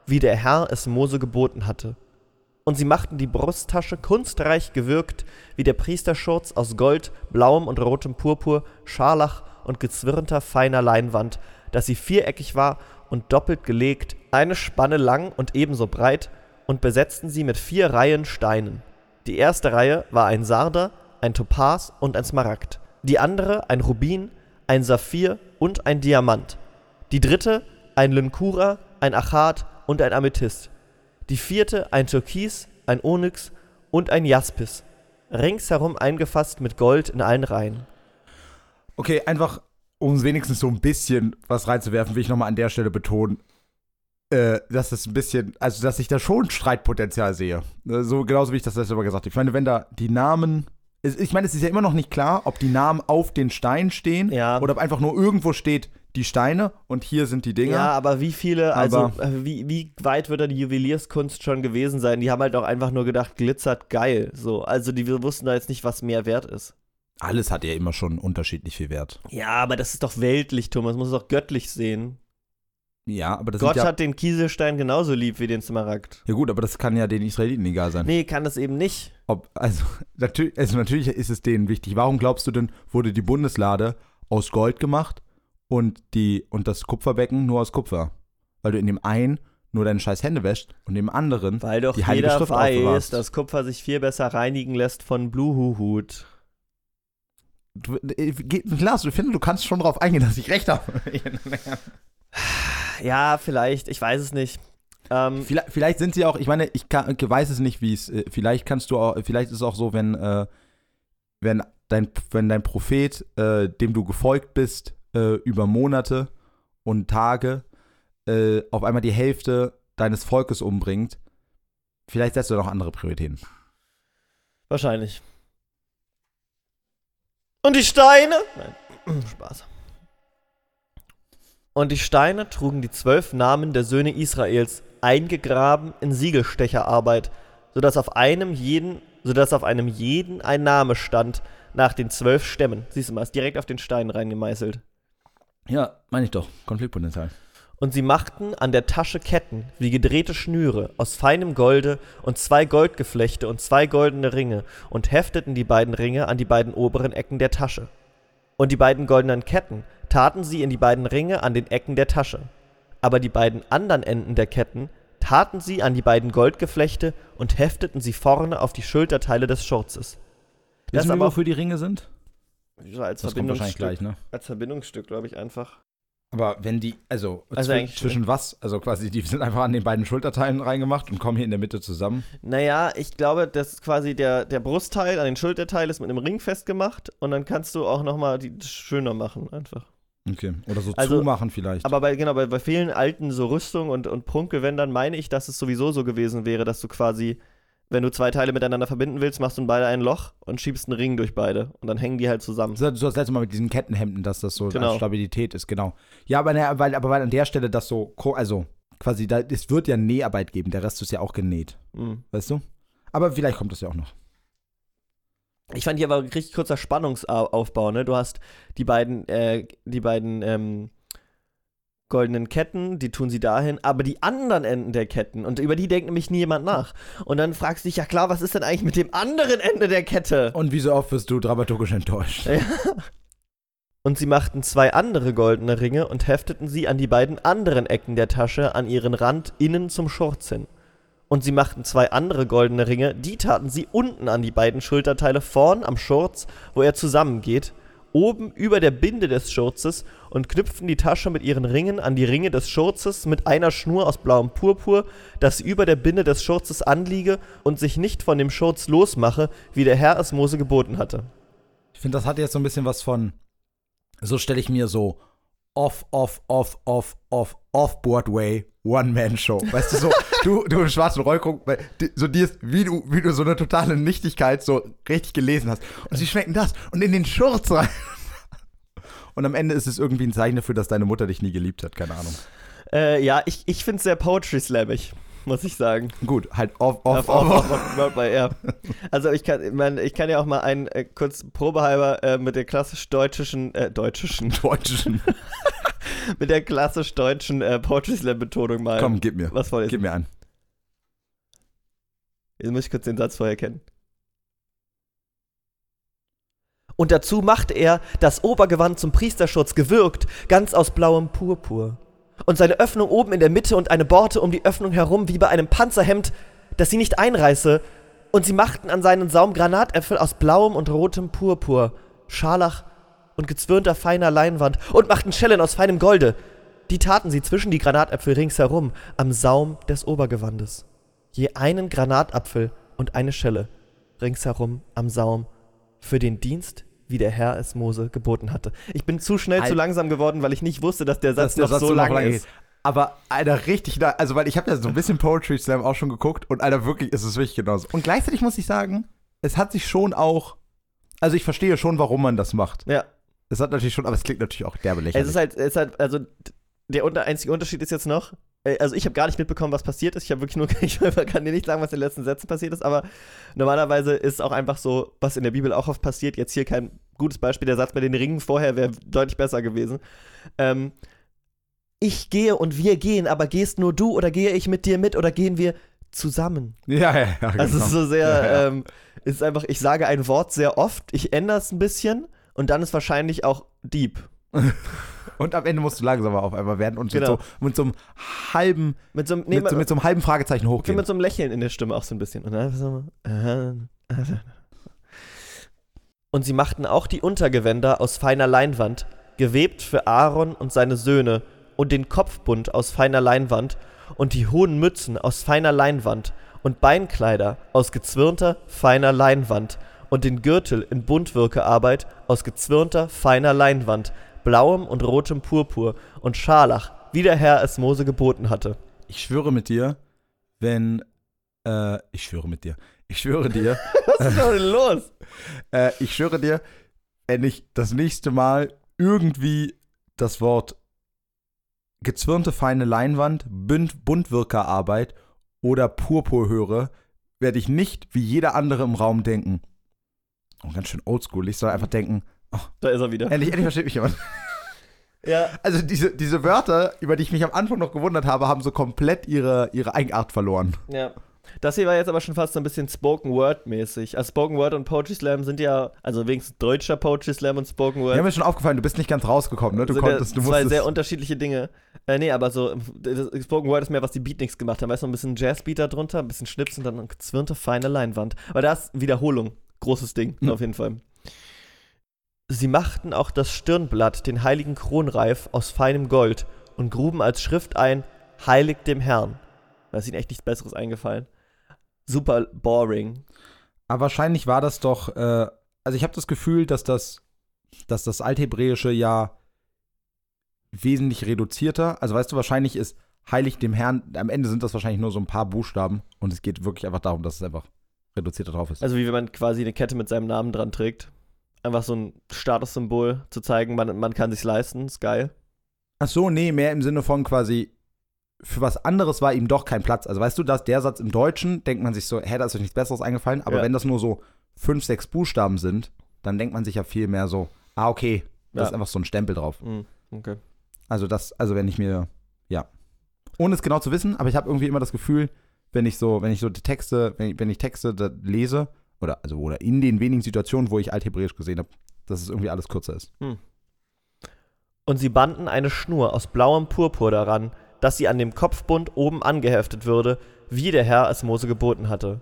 Speaker 1: wie der Herr es Mose geboten hatte. Und sie machten die Brusttasche kunstreich gewirkt, wie der Priesterschurz aus Gold, blauem und rotem Purpur, Scharlach und gezwirnter feiner Leinwand, dass sie viereckig war und doppelt gelegt, eine Spanne lang und ebenso breit, und besetzten sie mit vier Reihen Steinen. Die erste Reihe war ein Sarder, ein Topas und ein Smaragd, die andere ein Rubin, ein Saphir und ein Diamant, die dritte ein Lynkura, ein Achat und ein Amethyst, die vierte ein Türkis, ein Onyx und ein Jaspis, ringsherum eingefasst mit Gold in allen Reihen.
Speaker 2: Okay, einfach, um wenigstens so ein bisschen was reinzuwerfen, will ich nochmal an der Stelle betonen, äh, dass es ein bisschen, also dass ich da schon Streitpotenzial sehe. Äh, So genauso wie ich das letzte Mal gesagt habe. Ich meine, wenn da die Namen. Ich meine, es ist ja immer noch nicht klar, ob die Namen auf den Steinen stehen
Speaker 1: Ja.
Speaker 2: oder ob einfach nur irgendwo steht, die Steine und hier sind die Dinger.
Speaker 1: Ja, aber wie viele, also
Speaker 2: Aber-
Speaker 1: äh, wie, wie weit wird da die Juwelierskunst schon gewesen sein? Die haben halt auch einfach nur gedacht, glitzert geil. So, also die wir wussten da jetzt nicht, was mehr wert ist.
Speaker 2: Alles hat ja immer schon unterschiedlich viel Wert.
Speaker 1: Ja, aber das ist doch weltlich, Thomas. Man muss es doch göttlich sehen.
Speaker 2: Ja, aber das
Speaker 1: Gott
Speaker 2: ja,
Speaker 1: hat den Kieselstein genauso lieb wie den Smaragd.
Speaker 2: ja gut, aber das kann ja den Israeliten egal sein.
Speaker 1: Nee, kann das eben nicht.
Speaker 2: Ob, also, natürlich, also natürlich ist es denen wichtig. Warum glaubst du denn, wurde die Bundeslade aus Gold gemacht und, die, und das Kupferbecken nur aus Kupfer? Weil du in dem einen nur deine scheiß Hände wäschst und im anderen
Speaker 1: Weil doch
Speaker 2: die Heilige
Speaker 1: jeder
Speaker 2: Schrift
Speaker 1: weiß, dass Kupfer sich viel besser reinigen lässt von Bluhuhut.
Speaker 2: Du, äh, geht- Lars, du findest, du kannst schon drauf eingehen, dass ich recht habe.
Speaker 1: Ja, vielleicht. Ich weiß es nicht. Ähm,
Speaker 2: vielleicht, vielleicht sind sie auch, ich meine, ich kann, ich weiß es nicht, wie es, äh, vielleicht kannst du auch, vielleicht ist es auch so, wenn, äh, wenn dein, wenn dein Prophet, äh, dem du gefolgt bist, äh, über Monate und Tage, äh, auf einmal die Hälfte deines Volkes umbringt, vielleicht setzt du noch andere Prioritäten.
Speaker 1: wahrscheinlich. Und die Steine? Nein, Spaß. Und die Steine trugen die zwölf Namen der Söhne Israels, eingegraben in Siegelstecherarbeit, sodass auf einem jeden, sodass auf einem jeden ein Name stand nach den zwölf Stämmen. Siehst du mal, ist direkt auf den Stein reingemeißelt.
Speaker 2: Ja, meine ich doch. Konfliktpotenzial.
Speaker 1: Und sie machten an der Tasche Ketten wie gedrehte Schnüre aus feinem Golde und zwei Goldgeflechte und zwei goldene Ringe und hefteten die beiden Ringe an die beiden oberen Ecken der Tasche. Und die beiden goldenen Ketten taten sie in die beiden Ringe an den Ecken der Tasche. Aber die beiden anderen Enden der Ketten taten sie an die beiden Goldgeflechte und hefteten sie vorne auf die Schulterteile des Schurzes. Das
Speaker 2: Wissen wir,
Speaker 1: aber-
Speaker 2: wofür die Ringe sind?
Speaker 1: So als
Speaker 2: Das kommt wahrscheinlich
Speaker 1: Verbindungsstück,
Speaker 2: gleich, ne?
Speaker 1: als Verbindungsstück, glaube ich, einfach.
Speaker 2: Aber wenn die, also,
Speaker 1: Also eigentlich
Speaker 2: zwischen was? Also quasi, die sind einfach an den beiden Schulterteilen reingemacht und kommen hier in der Mitte zusammen.
Speaker 1: Naja, ich glaube, das ist quasi der, der Brustteil an den Schulterteil ist mit einem Ring festgemacht und dann kannst du auch nochmal die schöner machen, einfach.
Speaker 2: Okay. Oder so
Speaker 1: Also,
Speaker 2: zumachen vielleicht.
Speaker 1: Aber bei, genau, bei, bei vielen alten so Rüstungen und, und Prunkgewändern meine ich, dass es sowieso so gewesen wäre, dass du quasi, wenn du zwei Teile miteinander verbinden willst, machst du in beide ein Loch und schiebst einen Ring durch beide und dann hängen die halt zusammen.
Speaker 2: So, so das letzte Mal mit diesen Kettenhemden, dass das so
Speaker 1: Genau.
Speaker 2: Stabilität ist, genau. Ja, aber, ne, weil, aber weil an der Stelle das so, also quasi, da, es wird ja Näharbeit geben, der Rest ist ja auch genäht,
Speaker 1: Mhm.
Speaker 2: weißt du? Aber vielleicht kommt das ja auch noch.
Speaker 1: Ich fand hier aber ein richtig kurzer Spannungsaufbau, ne? Du hast die beiden, äh, die beiden, ähm, goldenen Ketten, die tun sie dahin, aber die anderen Enden der Ketten, und über die denkt nämlich nie jemand nach. Und dann fragst du dich, ja klar, was ist denn eigentlich mit dem anderen Ende der Kette?
Speaker 2: Und wie so oft wirst du dramaturgisch enttäuscht.
Speaker 1: Ja. Und sie machten zwei andere goldene Ringe und hefteten sie an die beiden anderen Ecken der Tasche an ihren Rand innen zum Schurz hin. Und sie machten zwei andere goldene Ringe, die taten sie unten an die beiden Schulterteile vorn am Schurz, wo er zusammengeht, oben über der Binde des Schurzes und knüpften die Tasche mit ihren Ringen an die Ringe des Schurzes mit einer Schnur aus blauem Purpur, dass sie über der Binde des Schurzes anliege und sich nicht von dem Schurz losmache, wie der Herr es Mose geboten hatte.
Speaker 2: Ich finde, das hat jetzt so ein bisschen was von, so stelle ich mir so off, off, off, off, off, off Broadway One-Man-Show. Weißt du, so, du, du im schwarzen Roll guck, weil di- so dir ist, wie du, wie du so eine totale Nichtigkeit so richtig gelesen hast. Und sie schmecken das und in den Schurz rein. Und am Ende ist es irgendwie ein Zeichen dafür, dass deine Mutter dich nie geliebt hat, keine Ahnung.
Speaker 1: Äh, ja, ich, ich finde es sehr poetry-slammig, muss ich sagen.
Speaker 2: Gut, halt off, off,
Speaker 1: auf-
Speaker 2: off.
Speaker 1: auf- auf Broadway, ja. Also ich kann, ich, mein, ich kann ja auch mal einen äh, kurz probehalber äh, mit der klassisch deutschen, äh, deutschen,
Speaker 2: Deutschen.
Speaker 1: mit der klassisch deutschen äh, Poetry Slam Betonung mal
Speaker 2: Komm, gib mir.
Speaker 1: was vorlesen.
Speaker 2: Gib mir an.
Speaker 1: Jetzt muss ich kurz den Satz vorher kennen. Und dazu machte er das Obergewand zum Priesterschutz gewirkt, ganz aus blauem Purpur. Und seine Öffnung oben in der Mitte und eine Borte um die Öffnung herum, wie bei einem Panzerhemd, das sie nicht einreiße. Und sie machten an seinen Saum Granatäpfel aus blauem und rotem Purpur, Scharlach und gezwirnter feiner Leinwand und machten Schellen aus feinem Golde. Die taten sie zwischen die Granatäpfel ringsherum, am Saum des Obergewandes je einen Granatapfel und eine Schelle ringsherum am Saum für den Dienst, wie der Herr es Mose geboten hatte. Ich bin zu schnell
Speaker 2: Al-
Speaker 1: zu langsam geworden, weil ich nicht wusste, dass der Satz
Speaker 2: dass der
Speaker 1: noch
Speaker 2: Satz
Speaker 1: so
Speaker 2: noch
Speaker 1: lang
Speaker 2: lang
Speaker 1: ist.
Speaker 2: geht. Aber Alter, richtig, also weil ich habe ja so ein bisschen Poetry Slam auch schon geguckt und Alter, wirklich ist es wirklich genauso. Und gleichzeitig muss ich sagen, es hat sich schon auch, also ich verstehe schon, warum man das macht.
Speaker 1: Ja,
Speaker 2: Es hat natürlich schon, aber es klingt natürlich auch derbe
Speaker 1: es
Speaker 2: lächerlich.
Speaker 1: ist halt, es ist halt, also der unter, einzige Unterschied ist jetzt noch, also ich habe gar nicht mitbekommen, was passiert ist. Ich habe wirklich nur, ich kann dir nicht sagen, was in den letzten Sätzen passiert ist, aber normalerweise ist auch einfach so, was in der Bibel auch oft passiert, jetzt hier kein gutes Beispiel. Der Satz bei den Ringen vorher wäre deutlich besser gewesen. Ähm, ich gehe und wir gehen, aber gehst nur du oder gehe ich mit dir mit oder gehen wir zusammen?
Speaker 2: Ja, ja, ja. Genau.
Speaker 1: Also es ist so sehr,
Speaker 2: Ja, ja.
Speaker 1: Ähm, es ist einfach, ich sage ein Wort sehr oft, ich ändere es ein bisschen und dann ist wahrscheinlich auch deep.
Speaker 2: Und am Ende musst du langsamer auf einmal werden und
Speaker 1: Genau.
Speaker 2: mit, so, mit so einem halben,
Speaker 1: Mit so, einem- nee,
Speaker 2: mit, so, mit so einem halben Fragezeichen hochgehen.
Speaker 1: mit so einem Lächeln in der Stimme auch so ein bisschen. Und, dann einfach so, äh, äh. und sie machten auch die Untergewänder aus feiner Leinwand, gewebt für Aaron und seine Söhne, und den Kopfbund aus feiner Leinwand, und die hohen Mützen aus feiner Leinwand, und Beinkleider aus gezwirnter, feiner Leinwand, und den Gürtel in Buntwirkearbeit aus gezwirnter, feiner Leinwand, blauem und rotem Purpur und Scharlach, wie der Herr es Mose geboten hatte.
Speaker 2: Ich schwöre mit dir, wenn, äh, ich schwöre mit dir, ich schwöre dir,
Speaker 1: Was ist denn los?
Speaker 2: äh, ich schwöre dir, wenn ich das nächste Mal irgendwie das Wort gezwirnte feine Leinwand, Bünd, Buntwirkerarbeit oder Purpur höre, werde ich nicht wie jeder andere im Raum denken. Oh, ganz schön oldschool. Ich soll einfach denken,
Speaker 1: Da ist er wieder.
Speaker 2: endlich, endlich versteht mich jemand.
Speaker 1: Ja,
Speaker 2: Also diese, diese Wörter, über die ich mich am Anfang noch gewundert habe, haben so komplett ihre, ihre Eigenart verloren.
Speaker 1: ja. Das hier war jetzt aber schon fast so ein bisschen Spoken Word mäßig. Also Spoken Word und Poetry Slam sind ja, also wenigstens deutscher Poetry Slam und Spoken Word.
Speaker 2: Ja, mir ist schon aufgefallen, du bist nicht ganz rausgekommen, ne? Du
Speaker 1: sind
Speaker 2: konntest,
Speaker 1: ja
Speaker 2: du
Speaker 1: zwei
Speaker 2: musstest.
Speaker 1: sehr unterschiedliche Dinge. Äh, nee, aber so, das Spoken Word ist mehr, was die Beatniks gemacht haben. Weißt du, ein bisschen Jazzbeat da drunter, ein bisschen Schnips und dann eine gezwirnte, feine Leinwand. Aber da ist Wiederholung. Großes Ding,
Speaker 2: Mhm.
Speaker 1: auf jeden Fall. Sie machten auch das Stirnblatt, den heiligen Kronreif, aus feinem Gold und gruben als Schrift ein, heilig dem Herrn. Da ist ihnen echt nichts Besseres eingefallen. Super boring.
Speaker 2: Aber wahrscheinlich war das doch, äh, also ich habe das Gefühl, dass das, dass das Althebräische ja wesentlich reduzierter, also weißt du, wahrscheinlich ist heilig dem Herrn, am Ende sind das wahrscheinlich nur so ein paar Buchstaben und es geht wirklich einfach darum, dass es einfach reduzierter drauf ist.
Speaker 1: Also wie wenn man quasi eine Kette mit seinem Namen dran trägt. Einfach so ein Statussymbol zu zeigen, man, man kann sich's leisten, ist geil.
Speaker 2: Ach so, nee, mehr im Sinne von quasi, für was anderes war ihm doch kein Platz. Also weißt du, dass der Satz im Deutschen, denkt man sich so, hä, da ist euch nichts Besseres eingefallen, aber
Speaker 1: Ja.
Speaker 2: wenn das nur so fünf, sechs Buchstaben sind, dann denkt man sich ja viel mehr so, ah, okay, da
Speaker 1: Ja.
Speaker 2: ist einfach so ein Stempel drauf.
Speaker 1: Mhm, okay.
Speaker 2: Also das, also wenn ich mir, ja, ohne es genau zu wissen, aber ich habe irgendwie immer das Gefühl, wenn ich so, wenn ich so die Texte, wenn ich, wenn ich Texte lese, oder also oder in den wenigen Situationen, wo ich Althebräisch gesehen habe, dass es irgendwie alles kürzer ist.
Speaker 1: Und sie banden eine Schnur aus blauem Purpur daran, dass sie an dem Kopfbund oben angeheftet würde, wie der Herr es Mose geboten hatte.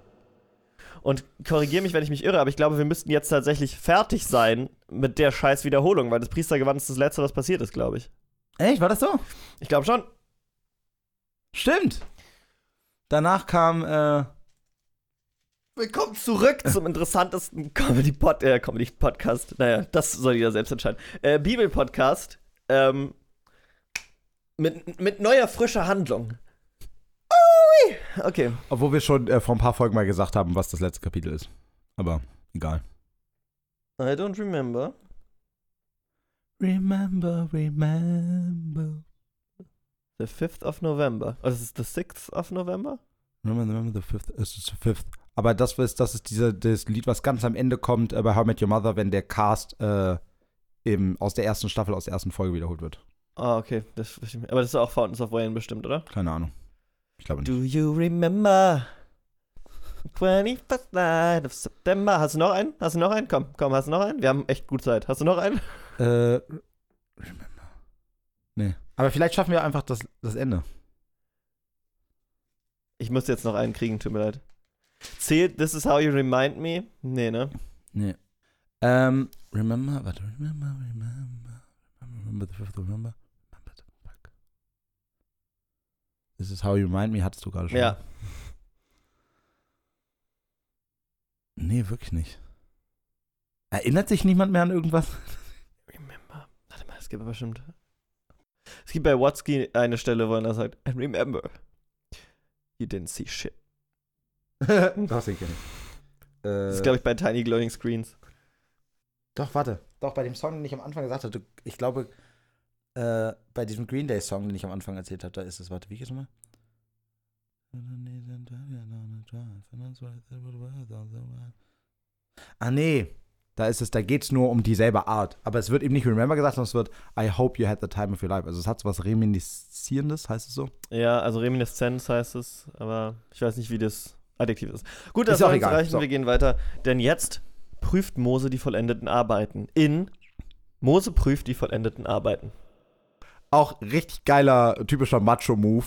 Speaker 1: Und korrigiere mich, wenn ich mich irre, aber ich glaube, wir müssten jetzt tatsächlich fertig sein mit der scheiß Wiederholung, weil das Priestergewand ist das Letzte, was passiert ist, glaube ich.
Speaker 2: Echt, war das so?
Speaker 1: Ich glaube schon.
Speaker 2: Stimmt. Danach kam, äh,
Speaker 1: Willkommen zurück zum interessantesten äh, Comedy-Podcast. Naja, das soll jeder selbst entscheiden. Äh, Bibel-Podcast ähm, mit, mit neuer, frischer Handlung. Ui. Okay.
Speaker 2: obwohl wir schon äh, vor ein paar Folgen mal gesagt haben, was das letzte Kapitel ist. Aber egal.
Speaker 1: I don't remember.
Speaker 2: Remember, remember.
Speaker 1: The 5th of November. Oh, das ist the 6th of November?
Speaker 2: Remember, remember the fifth, es ist the fifth. Aber das ist, das ist diese, das Lied, was ganz am Ende kommt äh, bei How I Met Your Mother, wenn der Cast äh, eben aus der ersten Staffel, aus der ersten Folge wiederholt wird.
Speaker 1: Ah, okay. Das, aber das ist auch Fountains of Wayne bestimmt, oder?
Speaker 2: Keine Ahnung. Ich glaube nicht.
Speaker 1: Do you remember? 21st night of September. Hast du noch einen? Hast du noch einen? Komm, komm, hast du noch einen? Wir haben echt gut Zeit. Hast du noch einen?
Speaker 2: Äh, remember. Nee. Aber vielleicht schaffen wir einfach das, das Ende.
Speaker 1: Ich muss jetzt noch einen kriegen, tut mir leid. Zählt This is how you remind me? Nee, ne?
Speaker 2: Nee. Ähm, remember, warte, remember, remember, remember the fifth of November. Remember the fuck. This is how you remind me, hattest du gerade schon.
Speaker 1: Ja.
Speaker 2: Nee, wirklich nicht. Erinnert sich niemand mehr an irgendwas?
Speaker 1: Remember. Warte mal, es gibt aber bestimmt. Es gibt bei Watsky eine Stelle, wo er sagt, And remember, you didn't see shit.
Speaker 2: Doch, sicher nicht.
Speaker 1: Das ist, glaube ich, bei Tiny Glowing Screens.
Speaker 2: Doch, warte. Doch, bei dem Song, den ich am Anfang gesagt hatte, ich glaube, äh, bei diesem Green Day Song, den ich am Anfang erzählt habe, da ist es, warte, wie geht's nochmal? Ah, nee. Da ist es, da geht es nur um dieselbe Art. Aber es wird eben nicht Remember gesagt, sondern es wird I hope you had the time of your life. Also es hat so was Reminiszierendes, heißt es so?
Speaker 1: Ja, also Reminiszenz heißt es, aber ich weiß nicht, wie das Adjektiv ist. Gut, das
Speaker 2: Ist
Speaker 1: soll
Speaker 2: egal.
Speaker 1: reichen,
Speaker 2: So.
Speaker 1: wir gehen weiter. Denn jetzt prüft Mose die vollendeten Arbeiten. In Mose prüft die vollendeten Arbeiten.
Speaker 2: Auch richtig geiler, typischer Macho-Move,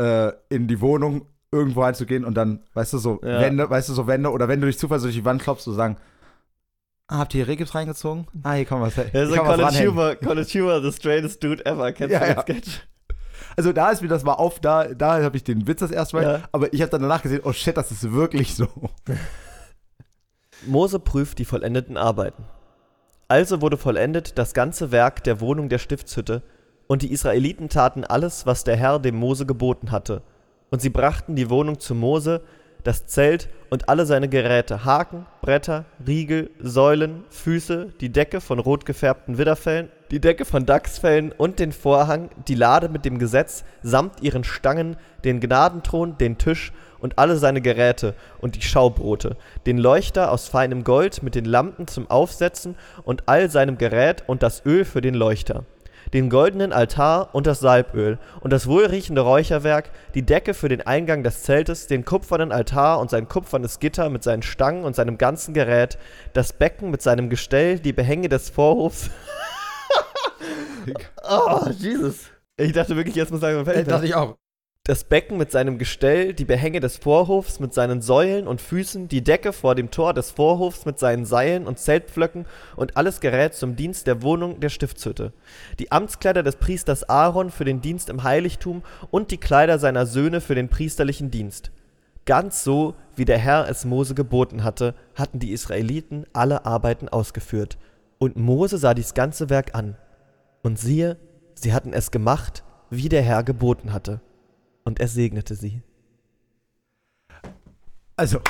Speaker 2: äh, in die Wohnung irgendwo reinzugehen und dann, weißt du, so
Speaker 1: Ja.
Speaker 2: Wände, weißt du, so Wände, oder wenn du durch Zufall so durch die Wand klopfst, zu sagen, ah, habt ihr hier Regips reingezogen? Ah, hier kann man was,
Speaker 1: ein
Speaker 2: was
Speaker 1: College. Humor, College Humor, the straightest dude ever. Kennst
Speaker 2: Ja,
Speaker 1: du den
Speaker 2: ja.
Speaker 1: Sketch?
Speaker 2: Also da ist mir das mal auf, da, da habe ich den Witz das erste Mal,
Speaker 1: Ja.
Speaker 2: aber ich habe dann danach gesehen, oh shit, das ist wirklich so.
Speaker 1: Mose prüft die vollendeten Arbeiten. Also wurde vollendet das ganze Werk der Wohnung der Stiftshütte, und die Israeliten taten alles, was der Herr dem Mose geboten hatte. Und sie brachten die Wohnung zu Mose, das Zelt und alle seine Geräte, Haken, Bretter, Riegel, Säulen, Füße, die Decke von rot gefärbten Widderfellen, die Decke von Dachsfellen und den Vorhang, die Lade mit dem Gesetz samt ihren Stangen, den Gnadenthron, den Tisch und alle seine Geräte und die Schaubrote, den Leuchter aus feinem Gold mit den Lampen zum Aufsetzen und all seinem Gerät und das Öl für den Leuchter, den goldenen Altar und das Salböl und das wohlriechende Räucherwerk, die Decke für den Eingang des Zeltes, den kupfernen Altar und sein kupfernes Gitter mit seinen Stangen und seinem ganzen Gerät, das Becken mit seinem Gestell, die Behänge des Vorhofs. oh, Jesus. Ich dachte wirklich, jetzt muss ich sagen, fertig werden.
Speaker 2: ich auch.
Speaker 1: Das Becken mit seinem Gestell, die Behänge des Vorhofs mit seinen Säulen und Füßen, die Decke vor dem Tor des Vorhofs mit seinen Seilen und Zeltpflöcken und alles Gerät zum Dienst der Wohnung der Stiftshütte. Die Amtskleider des Priesters Aaron für den Dienst im Heiligtum und die Kleider seiner Söhne für den priesterlichen Dienst. Ganz so, wie der Herr es Mose geboten hatte, hatten die Israeliten alle Arbeiten ausgeführt. Und Mose sah dies ganze Werk an. Und siehe, sie hatten es gemacht, wie der Herr geboten hatte und er segnete sie.
Speaker 2: Also.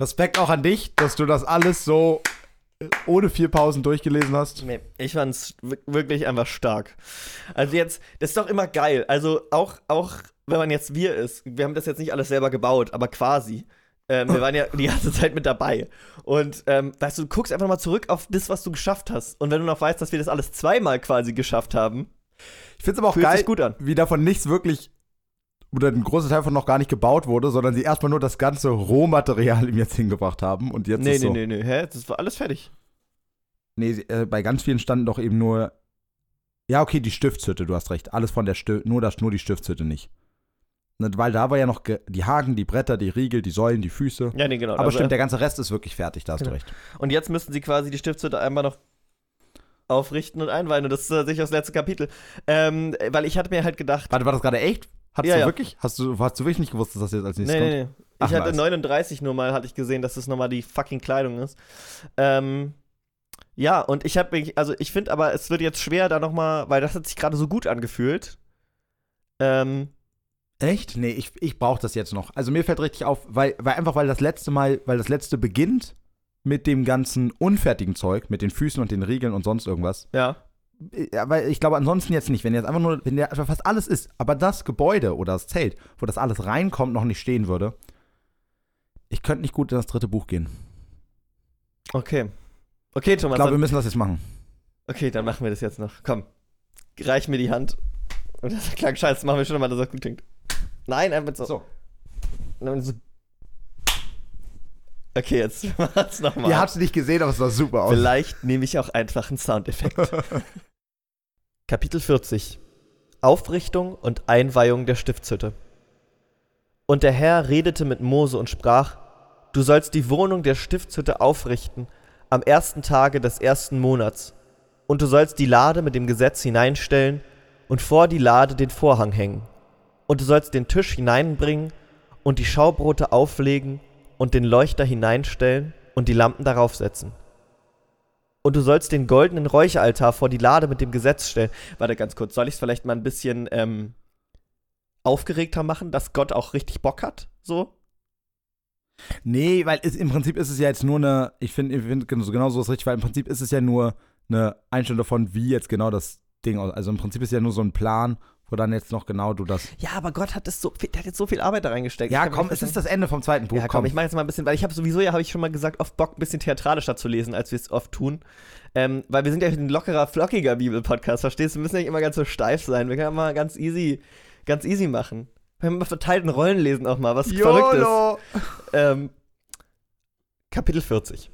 Speaker 2: Respekt auch an dich, dass du das alles so äh, ohne vier Pausen durchgelesen hast.
Speaker 1: Nee, ich fand's wi- wirklich einfach stark. Also jetzt, das ist doch immer geil. Also auch, auch wenn man jetzt wir ist, wir haben das jetzt nicht alles selber gebaut, aber quasi. Ähm, wir waren ja die ganze Zeit mit dabei. Und ähm, weißt du, du guckst einfach mal zurück auf das, was du geschafft hast. Und wenn du noch weißt, dass wir das alles zweimal quasi geschafft haben,
Speaker 2: Ich finde es aber auch geil,
Speaker 1: gut an.
Speaker 2: wie davon nichts wirklich oder ein großer Teil von noch gar nicht gebaut wurde, sondern sie erstmal nur das ganze Rohmaterial ihm jetzt hingebracht haben und jetzt
Speaker 1: nee,
Speaker 2: ist
Speaker 1: nee,
Speaker 2: so.
Speaker 1: nee, nee, hä? Das war alles fertig.
Speaker 2: Nee, äh, bei ganz vielen standen doch eben nur Ja, okay, die Stiftshütte, du hast recht. Alles von der Stift, nur das nur die Stiftshütte nicht. Ne, Weil da war ja noch die Haken, die Bretter, die Riegel, die Säulen, die Füße.
Speaker 1: Ja, nee, genau.
Speaker 2: Aber
Speaker 1: Also,
Speaker 2: stimmt, der ganze Rest ist wirklich fertig, da hast
Speaker 1: Genau.
Speaker 2: du recht.
Speaker 1: Und jetzt müssten sie quasi die Stiftshütte einmal noch aufrichten und einweihen. Und das ist tatsächlich das letzte Kapitel. Ähm, weil ich hatte mir halt gedacht.
Speaker 2: Warte, war das gerade echt? Hattest
Speaker 1: Ja,
Speaker 2: du
Speaker 1: ja.
Speaker 2: wirklich? Hast du, hast du wirklich nicht gewusst, dass das jetzt als
Speaker 1: Nee,
Speaker 2: nächstes kommt?
Speaker 1: nee, nee.
Speaker 2: Ach,
Speaker 1: Ich hatte
Speaker 2: nice.
Speaker 1: 39 nur mal, hatte ich gesehen, dass das nochmal die fucking Kleidung ist. Ähm, ja, und ich habe mich, also ich finde aber, es wird jetzt schwer da nochmal, weil das hat sich gerade so gut angefühlt. Ähm,
Speaker 2: Echt? Nee, ich, ich brauche das jetzt noch. Also mir fällt richtig auf, weil, weil einfach, weil das letzte Mal, weil das letzte beginnt mit dem ganzen unfertigen Zeug, mit den Füßen und den Riegeln und sonst irgendwas.
Speaker 1: ja.
Speaker 2: Ja, weil ich glaube ansonsten jetzt nicht, wenn jetzt einfach nur, wenn der einfach fast alles ist, aber das Gebäude oder das Zelt, wo das alles reinkommt, noch nicht stehen würde. Ich könnte nicht gut in das dritte Buch gehen.
Speaker 1: Okay. Okay,
Speaker 2: Ich
Speaker 1: Thomas.
Speaker 2: glaube, wir müssen das jetzt machen.
Speaker 1: okay, dann machen wir das jetzt noch. Komm. Reich mir die Hand. Und das klang scheiße, machen wir schon mal, dass das gut klingt. Nein, einfach so.
Speaker 2: So.
Speaker 1: So. Okay, jetzt mach's nochmal.
Speaker 2: Ihr habt es nicht gesehen, aber es sah super aus.
Speaker 1: Vielleicht nehme ich auch einfach einen Soundeffekt. Kapitel 40 Aufrichtung und Einweihung der Stiftshütte. Und der Herr redete mit Mose und sprach: Du sollst die Wohnung der Stiftshütte aufrichten am ersten Tage des ersten Monats. Und du sollst die Lade mit dem Gesetz hineinstellen und vor die Lade den Vorhang hängen. Und du sollst den Tisch hineinbringen und die Schaubrote auflegen und den Leuchter hineinstellen und die Lampen darauf setzen. Und du sollst den goldenen Räucheraltar vor die Lade mit dem Gesetz stellen. Warte ganz kurz, soll ich es vielleicht mal ein bisschen ähm, aufgeregter machen, dass Gott auch richtig Bock hat? So?
Speaker 2: Nee, weil es, im Prinzip ist es ja jetzt nur eine, ich finde, ich find, genau genau so ist richtig, weil im Prinzip ist es ja nur eine Einstellung davon, wie jetzt genau das Ding aus. Also im Prinzip ist ja nur so ein Plan, wo dann jetzt noch genau du das.
Speaker 1: Ja, aber Gott hat, das so, der hat jetzt so viel Arbeit da reingesteckt.
Speaker 2: Ja, komm, es ist das Ende vom zweiten Buch.
Speaker 1: Ja, komm, ich mache jetzt mal ein bisschen, weil ich habe sowieso, ja, habe ich schon mal gesagt, oft Bock, ein bisschen theatralischer zu lesen, als wir es oft tun. Ähm, weil wir sind ja ein lockerer, flockiger Bibel-Podcast, verstehst du? Wir müssen nicht immer ganz so steif sein. Wir können mal ganz easy, ganz easy machen. Wir können mal verteilten Rollen lesen auch mal, was Verrücktes.
Speaker 2: YOLO!
Speaker 1: Ähm, Kapitel 40.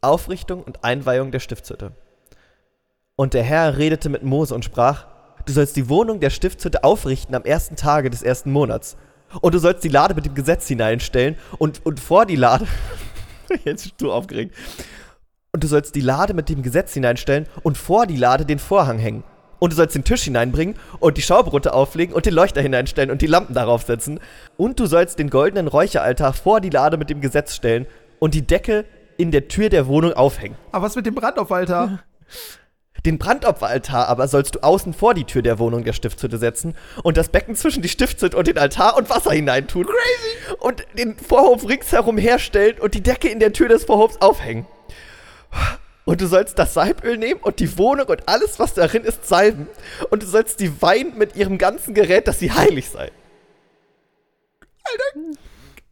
Speaker 1: Aufrichtung und Einweihung der Stiftshütte. Und der Herr redete mit Mose und sprach, du sollst die Wohnung der Stiftshütte aufrichten am ersten Tage des ersten Monats. Und du sollst die Lade mit dem Gesetz hineinstellen und, und vor die Lade, jetzt bist du aufgeregt, und du sollst die Lade mit dem Gesetz hineinstellen und vor die Lade den Vorhang hängen. Und du sollst den Tisch hineinbringen und die Schaubrote auflegen und den Leuchter hineinstellen und die Lampen darauf setzen. Und du sollst den goldenen Räucheraltar vor die Lade mit dem Gesetz stellen und die Decke in der Tür der Wohnung aufhängen.
Speaker 2: Aber was mit dem Brandopfalter?
Speaker 1: Den Brandopferaltar aber sollst du außen vor die Tür der Wohnung der Stiftshütte setzen und das Becken zwischen die Stiftshütte und den Altar und Wasser hineintun. Crazy! Und den Vorhof ringsherum herstellen und die Decke in der Tür des Vorhofs aufhängen. Und du sollst das Salböl nehmen und die Wohnung und alles, was darin ist, salben. Und du sollst die weinen mit ihrem ganzen Gerät, dass sie heilig sei.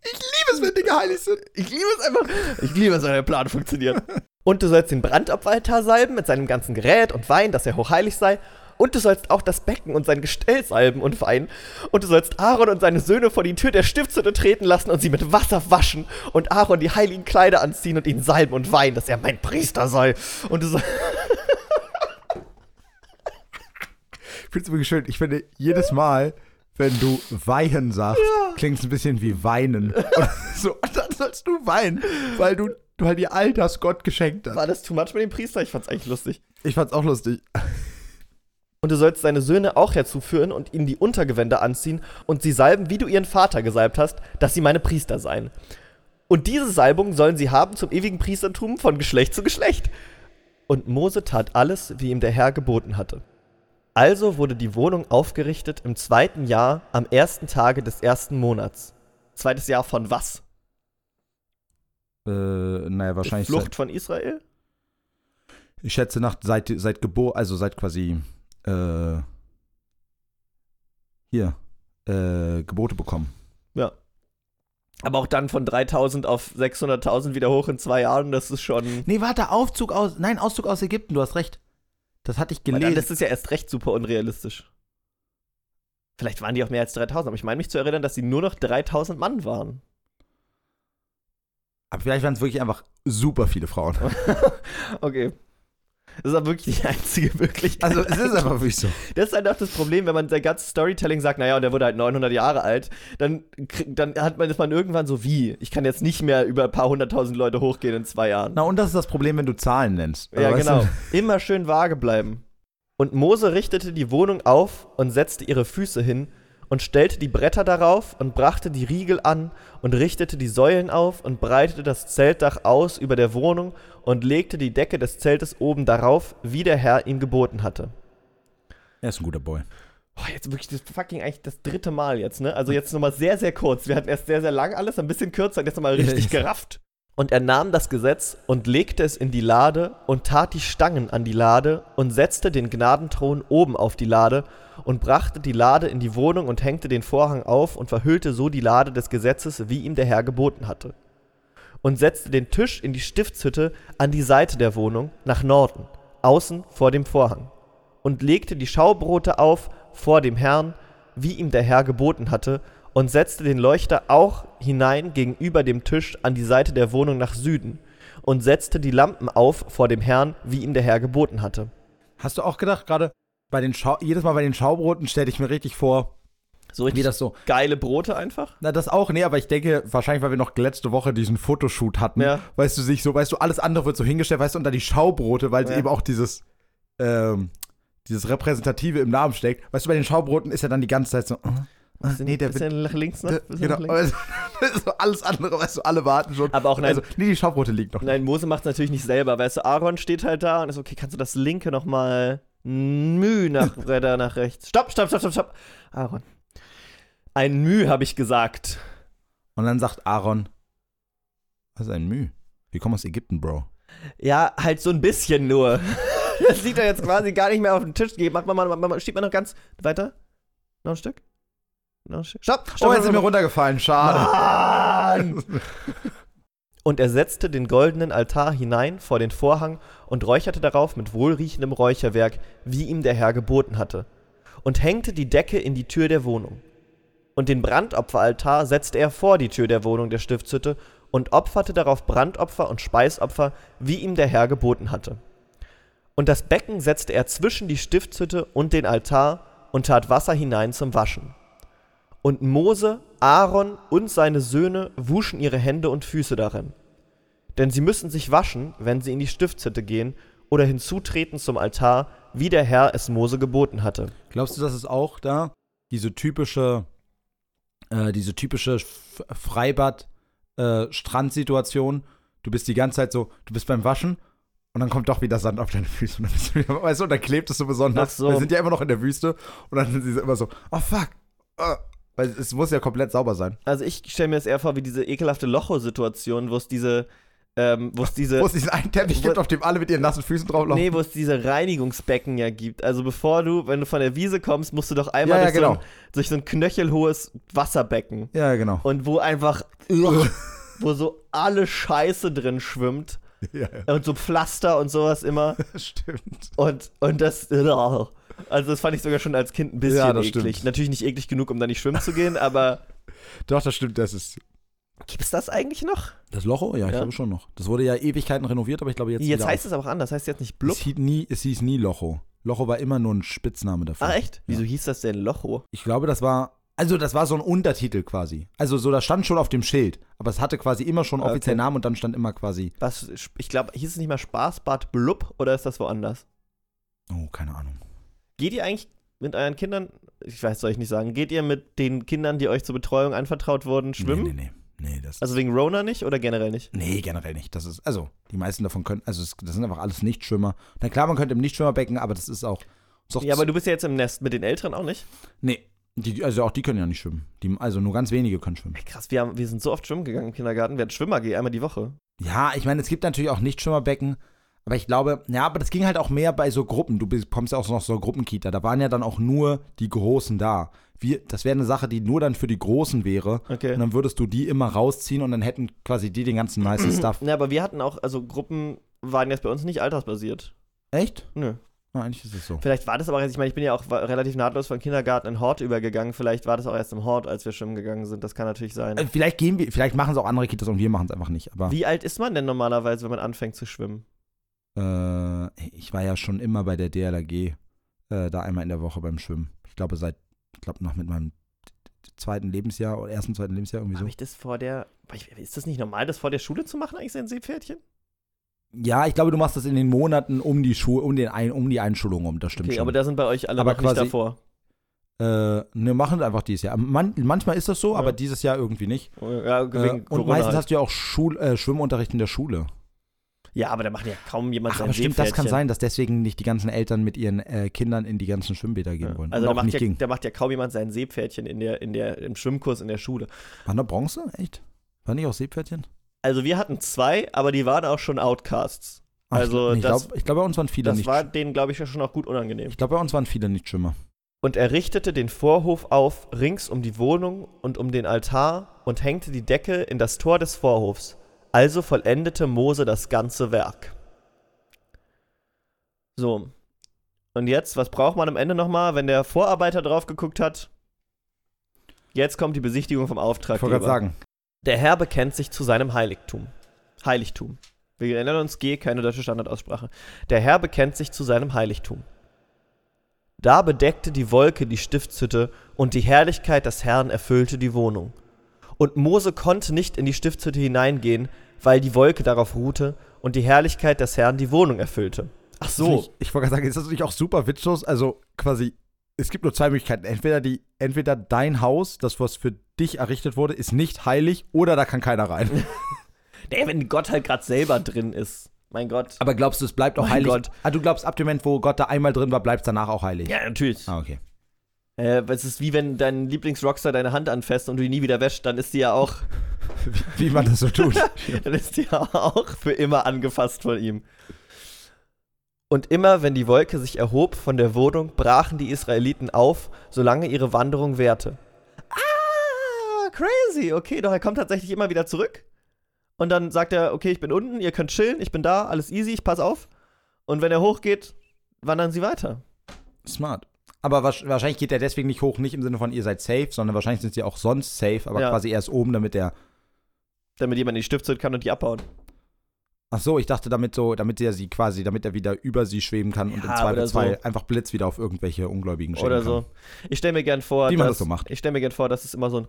Speaker 2: Ich liebe es, wenn Dinge heilig sind.
Speaker 1: Ich liebe es einfach. Ich liebe es, wenn der Plan funktioniert. Und du sollst den Brandopferaltar salben mit seinem ganzen Gerät und weinen, dass er hochheilig sei. Und du sollst auch das Becken und sein Gestell salben und weinen. Und du sollst Aaron und seine Söhne vor die Tür der Stiftshütte treten lassen und sie mit Wasser waschen. Und Aaron die heiligen Kleider anziehen und ihn salben und weinen, dass er mein Priester sei. Und du sollst.
Speaker 2: Ich finde es wirklich schön. Ich finde, jedes Mal, wenn du weihen sagst, klingt es ein bisschen wie weinen. Und, so, und dann sollst du weinen, weil du, du halt dir all das Gott geschenkt hast.
Speaker 1: War das too much mit dem Priester? Ich fand's eigentlich lustig.
Speaker 2: Ich fand's auch lustig.
Speaker 1: Und du sollst deine Söhne auch herzuführen und ihnen die Untergewänder anziehen und sie salben, wie du ihren Vater gesalbt hast, dass sie meine Priester seien. Und diese Salbung sollen sie haben zum ewigen Priestertum von Geschlecht zu Geschlecht. Und Mose tat alles, wie ihm der Herr geboten hatte. Also wurde die Wohnung aufgerichtet im zweiten Jahr am ersten Tage des ersten Monats. Zweites Jahr von was?
Speaker 2: Äh, naja, wahrscheinlich.
Speaker 1: Flucht von Israel?
Speaker 2: Seit, ich schätze nach seit, seit Geburt, also seit quasi äh, hier äh, Gebote bekommen.
Speaker 1: Ja. Aber auch dann von 3000 auf 600.000 wieder hoch in zwei Jahren, das ist schon.
Speaker 2: Nee, warte, Aufzug aus. Nein, Auszug aus Ägypten, du hast recht. Das hatte ich gelesen.
Speaker 1: das ist ja erst recht super unrealistisch. Vielleicht waren die auch mehr als 3000, aber ich meine mich zu erinnern, dass sie nur noch 3000 Mann waren.
Speaker 2: Aber vielleicht waren es wirklich einfach super viele Frauen.
Speaker 1: Okay. Das ist aber wirklich die einzige Möglichkeit.
Speaker 2: Also, es ist einfach wirklich so.
Speaker 1: Das ist halt auch das Problem, wenn man sein ganzes Storytelling sagt, naja, und der wurde halt 900 Jahre alt, dann, dann hat man das man irgendwann so wie, ich kann jetzt nicht mehr über ein paar hunderttausend Leute hochgehen in zwei Jahren.
Speaker 2: Na, und das ist das Problem, wenn du Zahlen nennst.
Speaker 1: Ja,
Speaker 2: Weißt
Speaker 1: genau.
Speaker 2: du?
Speaker 1: Immer schön vage bleiben. Und Mose richtete die Wohnung auf und setzte ihre Füße hin und stellte die Bretter darauf und brachte die Riegel an und richtete die Säulen auf und breitete das Zeltdach aus über der Wohnung und legte die Decke des Zeltes oben darauf, wie der Herr ihm geboten hatte.
Speaker 2: Er ist ein guter Boy.
Speaker 1: Boah, jetzt wirklich das fucking eigentlich das dritte Mal jetzt, ne? Also jetzt nochmal sehr, sehr kurz. Wir hatten erst sehr, sehr lang alles, ein bisschen kürzer jetzt nochmal richtig gerafft. Und er nahm das Gesetz und legte es in die Lade und tat die Stangen an die Lade und setzte den Gnadenthron oben auf die Lade und brachte die Lade in die Wohnung und hängte den Vorhang auf und verhüllte so die Lade des Gesetzes, wie ihm der Herr geboten hatte. Und setzte den Tisch in die Stiftshütte an die Seite der Wohnung, nach Norden, außen vor dem Vorhang und legte die Schaubrote auf vor dem Herrn, wie ihm der Herr geboten hatte, und setzte den Leuchter auch hinein gegenüber dem Tisch an die Seite der Wohnung nach Süden und setzte die Lampen auf vor dem Herrn, wie ihm der Herr geboten hatte.
Speaker 2: Hast du auch gedacht, gerade bei den Schau jedes Mal bei den Schaubroten stelle ich mir richtig vor,
Speaker 1: So
Speaker 2: wie
Speaker 1: richtig
Speaker 2: das so.
Speaker 1: geile Brote einfach.
Speaker 2: Na, das auch, nee, aber ich denke, wahrscheinlich, weil wir noch letzte Woche diesen Fotoshoot hatten,
Speaker 1: Ja.
Speaker 2: weißt du, sich so, weißt du, alles andere wird so hingestellt, weißt du, und da die Schaubrote, weil
Speaker 1: Ja.
Speaker 2: eben auch dieses, ähm, dieses Repräsentative im Namen steckt. Weißt du, bei den Schaubroten ist ja dann die ganze Zeit so, äh,
Speaker 1: Bisschen,
Speaker 2: nee, der
Speaker 1: bisschen nach links noch.
Speaker 2: genau,
Speaker 1: nach links.
Speaker 2: also, alles andere, weißt du, alle warten schon.
Speaker 1: Aber auch nein,
Speaker 2: also, nee, die Schaubrote liegen noch.
Speaker 1: nein Mose macht es natürlich nicht selber. Weißt du, Aaron steht halt da und ist okay, kannst du das linke nochmal Müh nach, weiter nach rechts. Stopp, stopp, stopp, stopp, stopp. Aaron. Ein Müh, habe ich gesagt.
Speaker 2: Und dann sagt Aaron, was ist ein Müh? Wir kommen aus Ägypten, Bro.
Speaker 1: Ja, halt so ein bisschen nur. Das liegt er jetzt quasi gar nicht mehr auf dem Tisch. Geht, Macht man mal, mach mal, steht man noch ganz weiter. Noch ein Stück? Stopp! stopp
Speaker 2: Oh, jetzt sind wir runtergefallen. Schade.
Speaker 1: Und er setzte den goldenen Altar hinein vor den Vorhang und räucherte darauf mit wohlriechendem Räucherwerk, wie ihm der Herr geboten hatte, und hängte die Decke in die Tür der Wohnung. Und den Brandopferaltar setzte er vor die Tür der Wohnung der Stiftshütte und opferte darauf Brandopfer und Speisopfer, wie ihm der Herr geboten hatte. Und das Becken setzte er zwischen die Stiftshütte und den Altar und tat Wasser hinein zum Waschen. Und Mose, Aaron und seine Söhne wuschen ihre Hände und Füße darin. Denn sie müssen sich waschen, wenn sie in die Stiftshütte gehen oder hinzutreten zum Altar, wie der Herr es Mose geboten hatte.
Speaker 2: Glaubst du, das ist auch da diese typische, äh, diese typische Freibad-Strandsituation? du bist die ganze Zeit so, du bist beim Waschen und dann kommt doch wieder Sand auf deine Füße. Und dann, bist du wieder, weißt du, und dann klebt es so besonders.
Speaker 1: So.
Speaker 2: Wir sind ja immer noch in der Wüste und dann sind sie immer so, oh fuck. Weil es muss ja komplett sauber sein.
Speaker 1: Also ich stelle mir das eher vor wie diese ekelhafte Locho-Situation, wo es diese, ähm, wo es diese,
Speaker 2: Wo es diesen einen Teppich gibt, auf dem alle mit ihren nassen Füßen drauflaufen.
Speaker 1: nee, wo es diese Reinigungsbecken ja gibt. Also bevor du, wenn du von der Wiese kommst, musst du doch einmal
Speaker 2: Ja, ja,
Speaker 1: durch, so
Speaker 2: genau.
Speaker 1: ein, durch so ein knöchelhohes Wasserbecken.
Speaker 2: Ja, genau.
Speaker 1: Und wo einfach, wo so alle Scheiße drin schwimmt.
Speaker 2: ja, ja.
Speaker 1: Und so Pflaster und sowas immer.
Speaker 2: Stimmt.
Speaker 1: Und, und das. Also, das fand ich sogar schon als Kind ein bisschen
Speaker 2: Ja, das
Speaker 1: eklig.
Speaker 2: stimmt.
Speaker 1: Natürlich nicht eklig genug, um da nicht schwimmen zu gehen, aber.
Speaker 2: Doch, das stimmt, das ist.
Speaker 1: Gibt's das eigentlich noch?
Speaker 2: Das Locho? Ja, ich
Speaker 1: Ja.
Speaker 2: glaube schon noch. Das wurde ja Ewigkeiten renoviert, aber ich glaube jetzt.
Speaker 1: Jetzt, heißt es aber auch anders. Heißt jetzt nicht
Speaker 2: auf.
Speaker 1: Blub?
Speaker 2: es, hieß nie, es hieß nie Locho. Locho war immer nur ein Spitzname dafür.
Speaker 1: Ah, echt? Wieso hieß das denn Locho?
Speaker 2: Ich glaube, das war. Also, das war so ein Untertitel quasi. Also, so, das stand schon auf dem Schild. Aber es hatte quasi immer schon
Speaker 1: Okay.
Speaker 2: offiziell Namen und dann stand immer quasi.
Speaker 1: Was, ich glaube, hieß es nicht mal Spaßbad Blub oder ist das woanders?
Speaker 2: Oh, keine Ahnung.
Speaker 1: Geht ihr eigentlich mit euren Kindern, ich weiß, soll ich nicht sagen, geht ihr mit den Kindern, die euch zur Betreuung anvertraut wurden, schwimmen?
Speaker 2: Nee, nee, nee. Nee, das.
Speaker 1: Also wegen Rona nicht oder generell nicht?
Speaker 2: nee, generell nicht. Das ist. Also, die meisten davon können. Also, das sind einfach alles Nichtschwimmer. Na klar, man könnte im Nichtschwimmerbecken, aber das ist auch. auch
Speaker 1: Ja, aber du bist ja jetzt im Nest mit den Älteren auch nicht.
Speaker 2: Nee. Die, also, auch die können ja nicht schwimmen. Die, also, nur ganz wenige können schwimmen.
Speaker 1: Ey, krass, wir, haben, wir sind so oft schwimmen gegangen im Kindergarten. Wir hatten Schwimmer einmal die Woche.
Speaker 2: Ja, ich meine, es gibt natürlich auch Nichtschwimmerbecken, aber ich glaube, ja, aber das ging halt auch mehr bei so Gruppen. Du bist- kommst ja auch noch so Gruppenkita. Da waren ja dann auch nur die Großen da. Wir, das wäre eine Sache, die nur dann für die Großen wäre.
Speaker 1: Okay.
Speaker 2: Und dann würdest du die immer rausziehen und dann hätten quasi die den ganzen nice Stuff.
Speaker 1: Ja, aber wir hatten auch, also Gruppen waren jetzt bei uns nicht altersbasiert.
Speaker 2: Echt?
Speaker 1: Nö.
Speaker 2: Na, eigentlich ist es so.
Speaker 1: Vielleicht war das aber, ich meine, ich bin ja auch relativ nahtlos von Kindergarten in Hort übergegangen. Vielleicht war das auch erst im Hort, als wir schwimmen gegangen sind. Das kann natürlich sein.
Speaker 2: Äh, Vielleicht gehen wir, vielleicht machen es auch andere Kitas und wir machen es einfach nicht. Aber
Speaker 1: Wie alt ist man denn normalerweise, wenn man anfängt zu schwimmen?
Speaker 2: Äh, ich war ja schon immer bei der DLRG äh, da einmal in der Woche beim Schwimmen. Ich glaube seit, ich glaube noch mit meinem zweiten Lebensjahr oder ersten, zweiten Lebensjahr irgendwie so.
Speaker 1: Habe ich das vor der. Ist das nicht normal, das vor der Schule zu machen, eigentlich so ein Seepferdchen?
Speaker 2: Ja, ich glaube, du machst das in den Monaten um die Schu um, den ein um die Einschulung um, das stimmt
Speaker 1: Okay,
Speaker 2: schon.
Speaker 1: aber da sind bei euch alle
Speaker 2: Aber
Speaker 1: noch nicht
Speaker 2: quasi-
Speaker 1: davor.
Speaker 2: äh, ne, machen einfach dieses Jahr. Man, manchmal ist das so,
Speaker 1: Ja.
Speaker 2: aber dieses Jahr irgendwie nicht.
Speaker 1: Ja,
Speaker 2: Äh, und meistens
Speaker 1: halt.
Speaker 2: hast du ja auch Schul äh, Schwimmunterricht in der Schule.
Speaker 1: Ja, aber da macht ja kaum jemand
Speaker 2: Ach,
Speaker 1: sein
Speaker 2: aber stimmt, das kann sein, dass deswegen nicht die ganzen Eltern mit ihren äh, Kindern in die ganzen Schwimmbäder gehen
Speaker 1: Ja.
Speaker 2: wollen.
Speaker 1: Also da macht,
Speaker 2: nicht
Speaker 1: ja, da macht ja kaum jemand sein Seepferdchen in der, in der, im Schwimmkurs in der Schule.
Speaker 2: War da Bronze? Echt? War nicht auch Seepferdchen?
Speaker 1: Also wir hatten zwei, aber die waren auch schon Outcasts.
Speaker 2: Ach,
Speaker 1: Also
Speaker 2: ich
Speaker 1: das-
Speaker 2: glaube, glaub, bei uns waren viele
Speaker 1: Das
Speaker 2: nicht.
Speaker 1: war denen, glaube ich, ja schon auch gut unangenehm.
Speaker 2: ich glaube, bei uns waren viele Nichtschwimmer.
Speaker 1: Und er richtete den Vorhof auf rings um die Wohnung und um den Altar und hängte die Decke in das Tor des Vorhofs. Also vollendete Mose das ganze Werk. So. Und jetzt, was braucht man am Ende nochmal, wenn der Vorarbeiter drauf geguckt hat? Jetzt kommt die Besichtigung vom
Speaker 2: Ich wollte gerade sagen.
Speaker 1: Der Herr bekennt sich zu seinem Heiligtum. Heiligtum. Wir erinnern uns, G, keine deutsche Standardaussprache. Der Herr bekennt sich zu seinem Heiligtum. Da bedeckte die Wolke die Stiftshütte und die Herrlichkeit des Herrn erfüllte die Wohnung. Und Mose konnte nicht in die Stiftshütte hineingehen, weil die Wolke darauf ruhte und die Herrlichkeit des Herrn die Wohnung erfüllte. Ach so.
Speaker 2: Ich, ich wollte gerade sagen, ist das natürlich auch super witzlos. Also quasi, es gibt nur zwei Möglichkeiten. Entweder, die, entweder dein Haus, das was für dich errichtet wurde, ist nicht heilig oder da kann keiner rein.
Speaker 1: Nee, wenn Gott halt gerade selber drin ist. Mein Gott.
Speaker 2: Aber glaubst du, es bleibt auch
Speaker 1: Mein
Speaker 2: heilig?
Speaker 1: Gott.
Speaker 2: Ah, du glaubst, ab dem Moment, wo Gott da einmal drin war, bleibt es danach auch heilig?
Speaker 1: Ja, natürlich.
Speaker 2: Ah, okay.
Speaker 1: Äh, es ist wie wenn dein Lieblingsrockstar deine Hand anfasst und du die nie wieder wäscht, dann ist die ja auch,
Speaker 2: Wie man das so tut.
Speaker 1: dann ist die ja auch für immer angefasst von ihm. Und immer wenn die Wolke sich erhob von der Wohnung, brachen die Israeliten auf, solange ihre Wanderung währte. Ah, crazy. Okay, doch er kommt tatsächlich immer wieder zurück. Und dann sagt er, okay, ich bin unten, ihr könnt chillen, ich bin da, alles easy, ich pass auf. Und wenn er hochgeht, wandern sie weiter.
Speaker 2: Smart. Aber wahrscheinlich geht er deswegen nicht hoch, nicht im Sinne von ihr seid safe, sondern wahrscheinlich sind sie auch sonst safe, aber
Speaker 1: Ja.
Speaker 2: quasi erst oben, damit der.
Speaker 1: Damit jemand in die Stiftshütte kann und die abbauen.
Speaker 2: Ach so, ich dachte damit so, damit er sie quasi, damit er wieder über sie schweben kann und im
Speaker 1: Ja, oder
Speaker 2: Zweifelsfall
Speaker 1: so.
Speaker 2: einfach Blitz wieder auf irgendwelche Ungläubigen schicken
Speaker 1: Oder
Speaker 2: kann.
Speaker 1: so. Ich stelle mir gern vor,
Speaker 2: Wie man
Speaker 1: dass,
Speaker 2: das so macht.
Speaker 1: Ich stelle mir gern vor, dass es immer so ein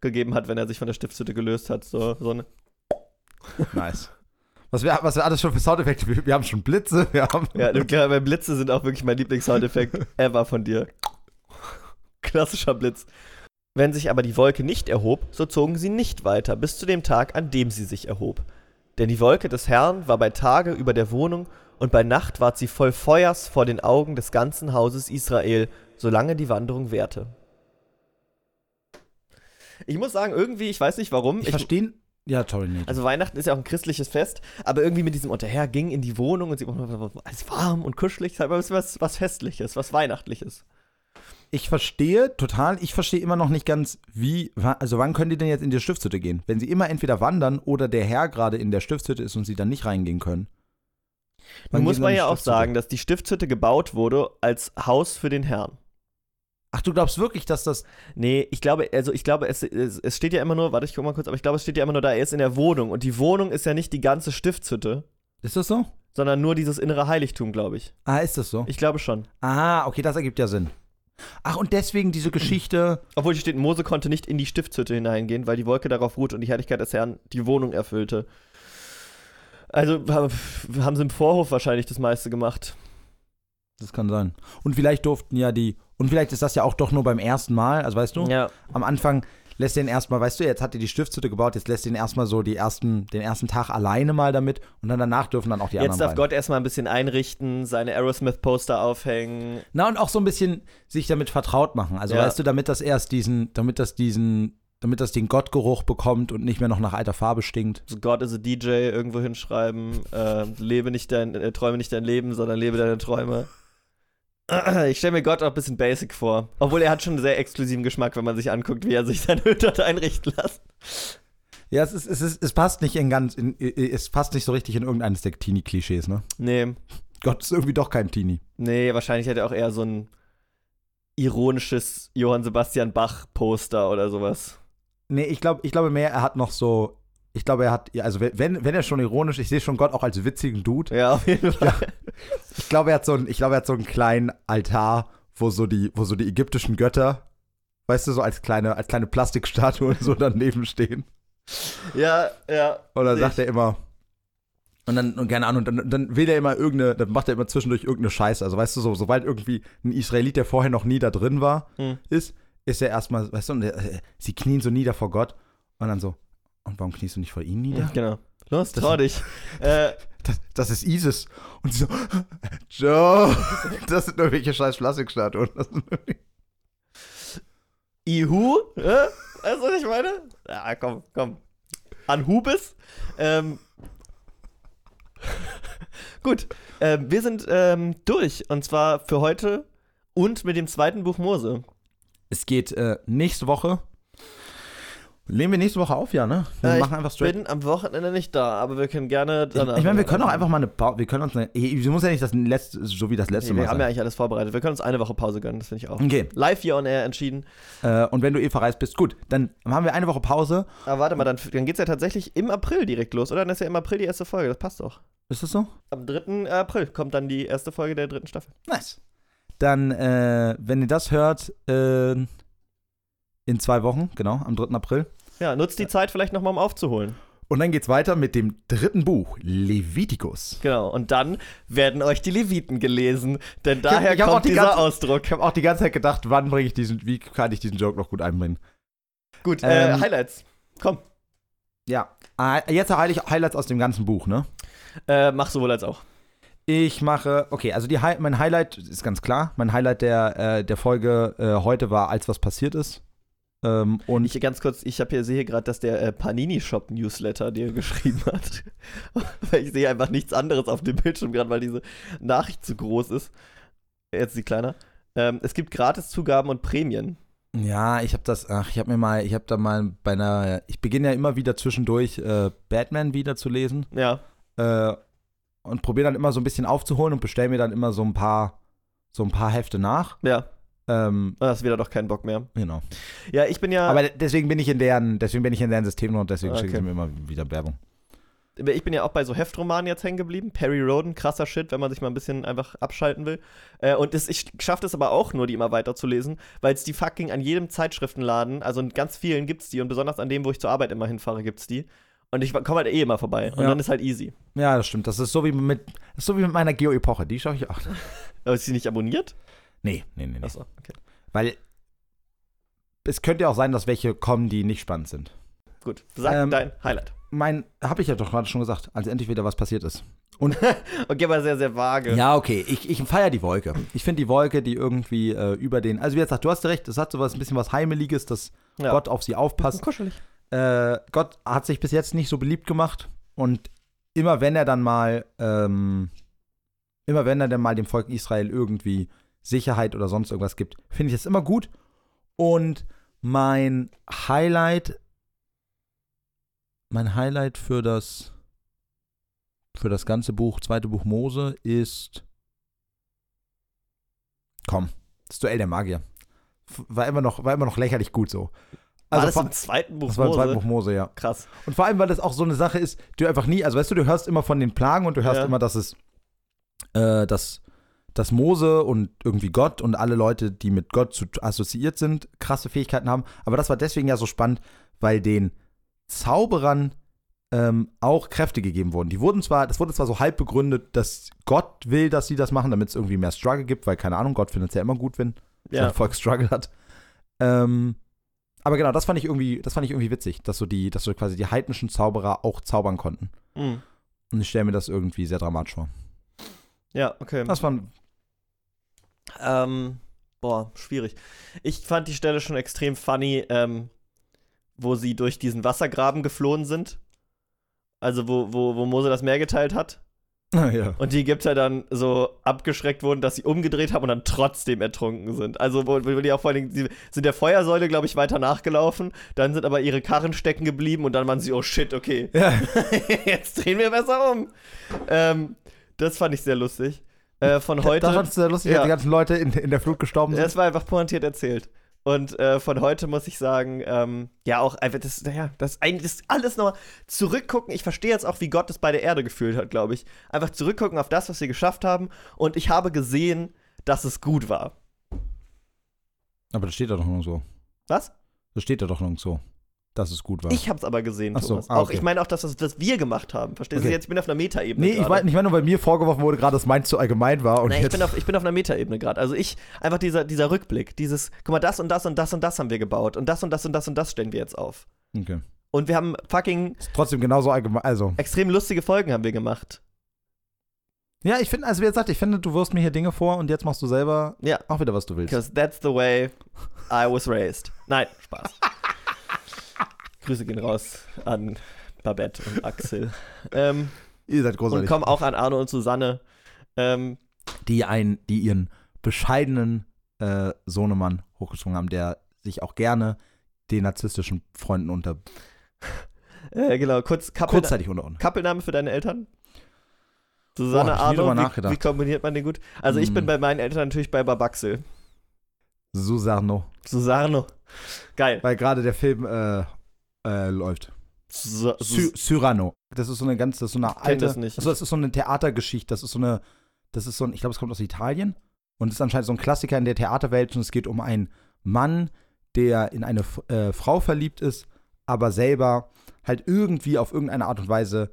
Speaker 1: gegeben hat, wenn er sich von der Stiftshütte gelöst hat. So, so ein
Speaker 2: Nice. Was wir, was wir alles schon für Soundeffekte, wir, wir haben schon Blitze, wir haben.
Speaker 1: Ja, bei Blitze sind auch wirklich mein Lieblingssoundeffekt ever von dir. Klassischer Blitz. Wenn sich aber die Wolke nicht erhob, so zogen sie nicht weiter, bis zu dem Tag, an dem sie sich erhob. Denn die Wolke des Herrn war bei Tage über der Wohnung, und bei Nacht ward sie voll Feuers vor den Augen des ganzen Hauses Israel, solange die Wanderung währte. Ich muss sagen, irgendwie, ich weiß nicht warum,
Speaker 2: Ich verstehe. Ja, toll, nee.
Speaker 1: also Weihnachten ist ja auch ein christliches Fest, aber irgendwie mit diesem Unterher ging in die Wohnung und sie alles warm und kuschelig, ist halt was, was, Festliches, was Weihnachtliches.
Speaker 2: Ich verstehe total, ich verstehe immer noch nicht ganz, wie, also wann können die denn jetzt in die Stiftshütte gehen? Wenn sie immer entweder wandern oder der Herr gerade in der Stiftshütte ist und sie dann nicht reingehen können.
Speaker 1: Nun muss man ja auch sagen, dass die Stiftshütte gebaut wurde als Haus für den Herrn.
Speaker 2: Ach, du glaubst wirklich, dass das.
Speaker 1: Nee, ich glaube, also ich glaube, es, es, es steht ja immer nur, warte, ich guck mal kurz, aber ich glaube, es steht ja immer nur da, er ist in der Wohnung und die Wohnung ist ja nicht die ganze Stiftshütte,
Speaker 2: Ist das so?
Speaker 1: sondern nur dieses innere Heiligtum, glaube ich.
Speaker 2: Ah, ist das so?
Speaker 1: Ich glaube schon.
Speaker 2: Ah, okay, das ergibt ja Sinn. Ach, und deswegen diese Geschichte.
Speaker 1: Obwohl hier steht, Mose konnte nicht in die Stiftshütte hineingehen, weil die Wolke darauf ruht und die Herrlichkeit des Herrn die Wohnung erfüllte. Also ha- haben sie im Vorhof wahrscheinlich das meiste gemacht.
Speaker 2: Das kann sein. Und vielleicht durften ja die. Und vielleicht ist das ja auch doch nur beim ersten Mal. Also weißt du,
Speaker 1: Ja,
Speaker 2: am Anfang lässt den erstmal, weißt du, jetzt hat er die Stiftshütte gebaut, jetzt lässt den erstmal so die ersten, den ersten Tag alleine mal damit und dann danach dürfen dann auch die
Speaker 1: jetzt
Speaker 2: anderen.
Speaker 1: darf
Speaker 2: rein.
Speaker 1: Gott erstmal ein bisschen einrichten, seine Aerosmith-Poster aufhängen.
Speaker 2: Na, und auch so ein bisschen sich damit vertraut machen. Also
Speaker 1: Ja.
Speaker 2: weißt du, damit das erst diesen, damit das diesen, damit das den Gottgeruch bekommt und nicht mehr noch nach alter Farbe stinkt.
Speaker 1: So God is a DJ irgendwo hinschreiben. Äh, lebe nicht dein, äh, träume nicht dein Leben, sondern lebe deine Träume. Ich stelle mir Gott auch ein bisschen basic vor. Obwohl er hat schon einen sehr exklusiven Geschmack, wenn man sich anguckt, wie er sich sein Hütte hat einrichten lässt.
Speaker 2: Ja, es, ist, es, ist, es passt nicht in ganz, in, es passt nicht so richtig in irgendeines der Teenie-Klischees, ne?
Speaker 1: Nee,
Speaker 2: Gott ist irgendwie doch kein Teenie.
Speaker 1: nee, wahrscheinlich hat er auch eher so ein ironisches Johann Sebastian Bach Poster oder sowas.
Speaker 2: Nee, ich glaube ich glaube mehr, er hat noch so, ich glaube, er hat, ja, also wenn, wenn er schon ironisch, ich sehe schon Gott auch als witzigen Dude.
Speaker 1: Ja, auf jeden Fall.
Speaker 2: Ich glaube, er hat so einen, ich glaube, er hat so einen kleinen Altar, wo so die, wo so die ägyptischen Götter, weißt du, so als kleine, als kleine Plastikstatuen so daneben stehen.
Speaker 1: Ja, ja.
Speaker 2: Und dann sagt er immer, und dann, und keine Ahnung, dann, dann will er immer irgendeine, dann macht er immer zwischendurch irgendeine Scheiße. Also weißt du, so, sobald irgendwie ein Israelit, der vorher noch nie da drin war,
Speaker 1: Hm.
Speaker 2: ist, ist er erstmal, weißt du, und äh, sie knien so nieder vor Gott und dann so, und warum kniest du nicht vor ihm nieder?
Speaker 1: Genau. Los, trau dich. äh,
Speaker 2: Das, das ist ISIS. Und sie so, Joe, das sind nur welche scheiß Plastikstatuen.
Speaker 1: Ihu? Äh? Weißt du, was ich meine? Ja, komm, komm. Anhubis? Ähm. Gut, ähm, wir sind ähm, durch. Und zwar für heute und mit dem zweiten Buch Mose.
Speaker 2: Es geht äh, nächste Woche. Nehmen wir nächste Woche auf, ja, ne? Wir
Speaker 1: Äh,
Speaker 2: machen einfach
Speaker 1: Ich
Speaker 2: straight.
Speaker 1: bin am Wochenende nicht da, aber wir können gerne
Speaker 2: Ich, ich meine, wir können auch einfach mal eine Pause. Wir können uns eine. Sie muss ja nicht das letzte, so wie das letzte
Speaker 1: Nee,
Speaker 2: Mal
Speaker 1: wir haben ja eigentlich alles vorbereitet. Wir können uns eine Woche Pause gönnen, das finde ich auch.
Speaker 2: Okay.
Speaker 1: Live hier on air entschieden.
Speaker 2: Äh, und wenn du eh verreist bist, gut, dann haben wir eine Woche Pause.
Speaker 1: Aber warte mal, dann, dann geht es ja tatsächlich im April direkt los, oder? Dann ist ja im April die erste Folge, das passt doch.
Speaker 2: Ist das so?
Speaker 1: Am 3. April kommt dann die erste Folge der dritten Staffel.
Speaker 2: Nice. Dann, äh, wenn ihr das hört, äh, in zwei Wochen, genau, am 3. April.
Speaker 1: Ja, nutzt die Zeit vielleicht nochmal, um aufzuholen.
Speaker 2: Und dann geht's weiter mit dem dritten Buch, Levitikus.
Speaker 1: Genau, und dann werden euch die Leviten gelesen, denn daher
Speaker 2: ich hab auch
Speaker 1: kommt
Speaker 2: die
Speaker 1: dieser
Speaker 2: ganze-
Speaker 1: Ausdruck.
Speaker 2: Ich habe auch die ganze Zeit gedacht, wann bringe ich diesen, wie kann ich diesen Joke noch gut einbringen?
Speaker 1: Gut, äh,
Speaker 2: Ähm,
Speaker 1: Highlights. Komm,
Speaker 2: Ja. Ah, Jetzt Highlights Highlights aus dem ganzen Buch, ne?
Speaker 1: äh, mach sowohl als auch.
Speaker 2: Ich mache, okay, also die, mein Highlight ist ganz klar. Mein Highlight der, äh, der Folge äh, heute war, als was passiert ist. Ähm, und
Speaker 1: Ich ganz kurz, ich habe hier sehe gerade, dass der äh, Panini Shop Newsletter dir geschrieben hat. weil ich sehe einfach nichts anderes auf dem Bildschirm gerade, weil diese Nachricht zu groß ist. Jetzt ist sie kleiner. Ähm, es gibt Gratiszugaben und Prämien.
Speaker 2: ja, ich habe das, ach, ich habe mir mal, ich habe da mal bei einer, ich beginne ja immer wieder zwischendurch äh, Batman wieder zu lesen
Speaker 1: Ja.
Speaker 2: äh, und probiere dann immer so ein bisschen aufzuholen und bestelle mir dann immer so ein paar, so ein paar Hefte nach.
Speaker 1: Ja.
Speaker 2: Ähm,
Speaker 1: Da hast du wieder doch keinen Bock mehr.
Speaker 2: genau.
Speaker 1: Ja, ich bin ja.
Speaker 2: Aber deswegen bin ich in deren, deswegen bin ich in deren System und deswegen
Speaker 1: Okay.
Speaker 2: schicken sie mir immer wieder Werbung.
Speaker 1: ich bin ja auch bei so Heftromanen jetzt hängen geblieben. Perry Roden, krasser Shit, wenn man sich mal ein bisschen einfach abschalten will. Äh, und das, ich schaffe es aber auch nur, die immer weiter zu lesen, weil es die fucking an jedem Zeitschriftenladen, also in ganz vielen gibt's die und besonders an dem, wo ich zur Arbeit immer hinfahre, gibt's die. Und ich komme halt eh immer vorbei. Und
Speaker 2: Ja.
Speaker 1: dann ist halt easy.
Speaker 2: Ja, das stimmt. Das ist so wie mit, so wie mit meiner Geo-Epoche. Die schaue ich auch.
Speaker 1: Aber ist sie nicht abonniert?
Speaker 2: Nee, nee, nee. nee.
Speaker 1: Achso, okay.
Speaker 2: Weil es könnte ja auch sein, dass welche kommen, die nicht spannend sind.
Speaker 1: Gut. Sag
Speaker 2: Ähm,
Speaker 1: dein Highlight.
Speaker 2: Mein, habe ich ja doch gerade schon gesagt, als endlich wieder was passiert ist.
Speaker 1: Okay, aber sehr, sehr vage.
Speaker 2: Ja, okay. Ich, ich feiere die Wolke. Ich finde die Wolke, die irgendwie äh, über den. Also, wie gesagt, du hast recht, es hat sowas ein bisschen was Heimeliges, dass
Speaker 1: Ja.
Speaker 2: Gott auf sie aufpasst.
Speaker 1: Kuschelig.
Speaker 2: Äh, Gott hat sich bis jetzt nicht so beliebt gemacht und immer wenn er dann mal, ähm, immer wenn er dann mal dem Volk Israel irgendwie Sicherheit oder sonst irgendwas gibt, finde ich das immer gut. Und mein Highlight, mein Highlight für das, für das ganze Buch, zweite Buch Mose, ist, komm, das Duell der Magier. War immer noch, war immer noch lächerlich gut so.
Speaker 1: War das
Speaker 2: vor-
Speaker 1: im zweiten Buch
Speaker 2: das war im zweiten
Speaker 1: Mose?
Speaker 2: Buch Mose, ja.
Speaker 1: Krass.
Speaker 2: Und vor allem, weil das auch so eine Sache ist, die du einfach nie, also weißt du, du hörst immer von den Plagen und du hörst
Speaker 1: Ja.
Speaker 2: immer, dass es, äh, dass, dass Mose und irgendwie Gott und alle Leute, die mit Gott zu, assoziiert sind, krasse Fähigkeiten haben. Aber das war deswegen ja so spannend, weil den Zauberern ähm, auch Kräfte gegeben wurden. Die wurden zwar, das wurde zwar so halb begründet, dass Gott will, dass sie das machen, damit es irgendwie mehr Struggle gibt, weil keine Ahnung, Gott findet es ja immer gut, wenn
Speaker 1: Ja.
Speaker 2: sein Volk Struggle hat. Ähm, aber genau, das fand ich irgendwie, das fand ich irgendwie witzig, dass so die, dass so quasi die heidnischen Zauberer auch zaubern konnten.
Speaker 1: Mhm.
Speaker 2: Und ich stelle mir das irgendwie sehr dramatisch vor.
Speaker 1: Ja, okay.
Speaker 2: Das war
Speaker 1: Ähm, boah, schwierig. Ich fand die Stelle schon extrem funny, ähm, wo sie durch diesen Wassergraben geflohen sind. Also wo, wo, wo Mose das Meer geteilt hat.
Speaker 2: ja.
Speaker 1: Und die Ägypter dann so abgeschreckt wurden, dass sie umgedreht haben und dann trotzdem ertrunken sind. Also wo, wo die auch vor allen Dingen, sie sind der Feuersäule, glaube ich, weiter nachgelaufen. Dann sind aber ihre Karren stecken geblieben und dann waren sie, oh shit, okay.
Speaker 2: ja.
Speaker 1: Jetzt drehen wir besser um. Ähm, das fand ich sehr lustig. Äh, von heute.
Speaker 2: Das fandst du sehr lustig,
Speaker 1: Ja.
Speaker 2: die ganzen Leute in, in der Flut gestorben sind.
Speaker 1: Es war einfach pointiert erzählt. Und äh, von heute muss ich sagen, ähm, ja, auch einfach, das, ja, das, eigentlich das alles nochmal zurückgucken. Ich verstehe jetzt auch, wie Gott es bei der Erde gefühlt hat, glaube ich. Einfach zurückgucken auf das, was wir geschafft haben. Und ich habe gesehen, dass es gut war.
Speaker 2: Aber das steht da doch noch so.
Speaker 1: Was?
Speaker 2: Das steht da doch noch so, dass es gut war.
Speaker 1: Ich habe es aber gesehen,
Speaker 2: Ach so,
Speaker 1: Thomas.
Speaker 2: ah,
Speaker 1: Auch,
Speaker 2: okay.
Speaker 1: ich meine auch, dass das, was wir gemacht haben. Verstehst du?
Speaker 2: Okay.
Speaker 1: Jetzt ich bin auf einer Metaebene.
Speaker 2: nee, ich meine ich mein nur, weil mir vorgeworfen wurde, gerade, dass meins zu allgemein war. Und
Speaker 1: Nein, ich bin, auf, ich bin auf einer Metaebene gerade. Also ich, einfach dieser, dieser Rückblick, dieses, guck mal, das und das und das und das haben wir gebaut und das und das und das und das stellen wir jetzt auf.
Speaker 2: okay.
Speaker 1: Und wir haben fucking
Speaker 2: Ist trotzdem genauso allgemein. Also,
Speaker 1: extrem lustige Folgen haben wir gemacht.
Speaker 2: ja, ich finde, also wie gesagt, ich finde, du wirfst mir hier Dinge vor und jetzt machst du selber
Speaker 1: Ja,
Speaker 2: auch wieder, was du willst.
Speaker 1: because that's the way I was raised. Nein, Spaß. Grüße gehen raus an Babette und Axel. ähm,
Speaker 2: Ihr seid
Speaker 1: und
Speaker 2: großartig.
Speaker 1: kommen auch an Arno und Susanne. Ähm,
Speaker 2: die, ein, die ihren bescheidenen äh, Sohnemann hochgeschwungen haben, der sich auch gerne den narzisstischen Freunden unter
Speaker 1: äh, genau, kurz Couple,
Speaker 2: kurzzeitig unterordnet.
Speaker 1: Couple-Name für deine Eltern? Susanne
Speaker 2: ich drüber
Speaker 1: Arno, wie,
Speaker 2: nachgedacht.
Speaker 1: wie kombiniert man den gut? Also ich
Speaker 2: Hm.
Speaker 1: bin bei meinen Eltern natürlich bei Babaxel.
Speaker 2: Susarno.
Speaker 1: Susanne. Geil.
Speaker 2: Weil gerade der Film äh, äh, läuft. Sy Cyrano. Das ist so eine ganz, das ist so eine alte.
Speaker 1: das nicht.
Speaker 2: Also das ist so eine Theatergeschichte. Das ist so eine, das ist so ein, ich glaube, es kommt aus Italien und ist anscheinend so ein Klassiker in der Theaterwelt und es geht um einen Mann, der in eine äh, Frau verliebt ist, aber selber halt irgendwie auf irgendeine Art und Weise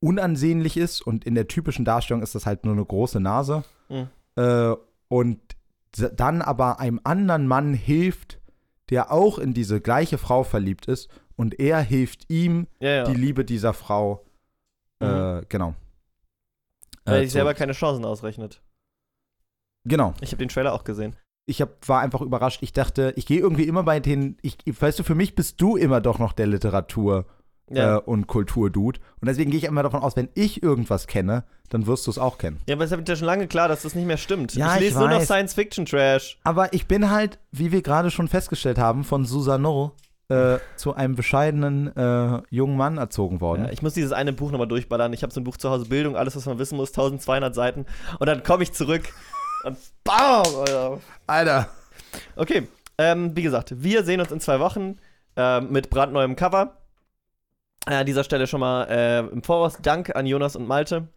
Speaker 2: unansehnlich ist und in der typischen Darstellung ist das halt nur eine große Nase
Speaker 1: Mhm.
Speaker 2: äh, und dann aber einem anderen Mann hilft, der auch in diese gleiche Frau verliebt ist und er hilft ihm
Speaker 1: ja, ja.
Speaker 2: die Liebe dieser Frau.
Speaker 1: Mhm.
Speaker 2: Äh, genau.
Speaker 1: Weil
Speaker 2: Äh,
Speaker 1: ich
Speaker 2: so.
Speaker 1: selber keine Chancen ausrechnet.
Speaker 2: Genau.
Speaker 1: Ich habe den Trailer auch gesehen.
Speaker 2: ich hab, war einfach überrascht. Ich dachte, ich gehe irgendwie immer bei den, ich, weißt du, für mich bist du immer doch noch der Literatur-
Speaker 1: Ja.
Speaker 2: äh, und Kulturdude. Und deswegen gehe ich immer davon aus, wenn ich irgendwas kenne, dann wirst du es auch kennen.
Speaker 1: Ja, aber es ist ja schon lange klar, dass das nicht mehr stimmt.
Speaker 2: Ja,
Speaker 1: ich
Speaker 2: ich
Speaker 1: lese nur noch. Science-Fiction-Trash.
Speaker 2: Aber ich bin halt, wie wir gerade schon festgestellt haben, von Susanne äh, zu einem bescheidenen äh, jungen Mann erzogen worden.
Speaker 1: Ja, ich muss dieses eine Buch nochmal durchballern. Ich habe so ein Buch zu Hause, Bildung, alles, was man wissen muss, 1200 Seiten. Und dann komme ich zurück und BAM! Alter.
Speaker 2: Alter.
Speaker 1: Okay, ähm, wie gesagt, wir sehen uns in zwei Wochen ähm, mit brandneuem Cover. Äh, an dieser Stelle schon mal äh, im Voraus Dank an Jonas und Malte.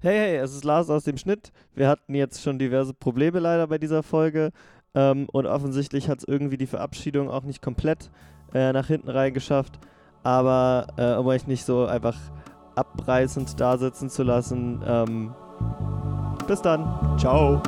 Speaker 1: Hey, hey, es ist Lars aus dem Schnitt. Wir hatten jetzt schon diverse Probleme leider bei dieser Folge. Ähm, und offensichtlich hat es irgendwie die Verabschiedung auch nicht komplett äh, nach hinten rein geschafft. Aber äh, um euch nicht so einfach abreißend da sitzen zu lassen, ähm, bis dann. Ciao.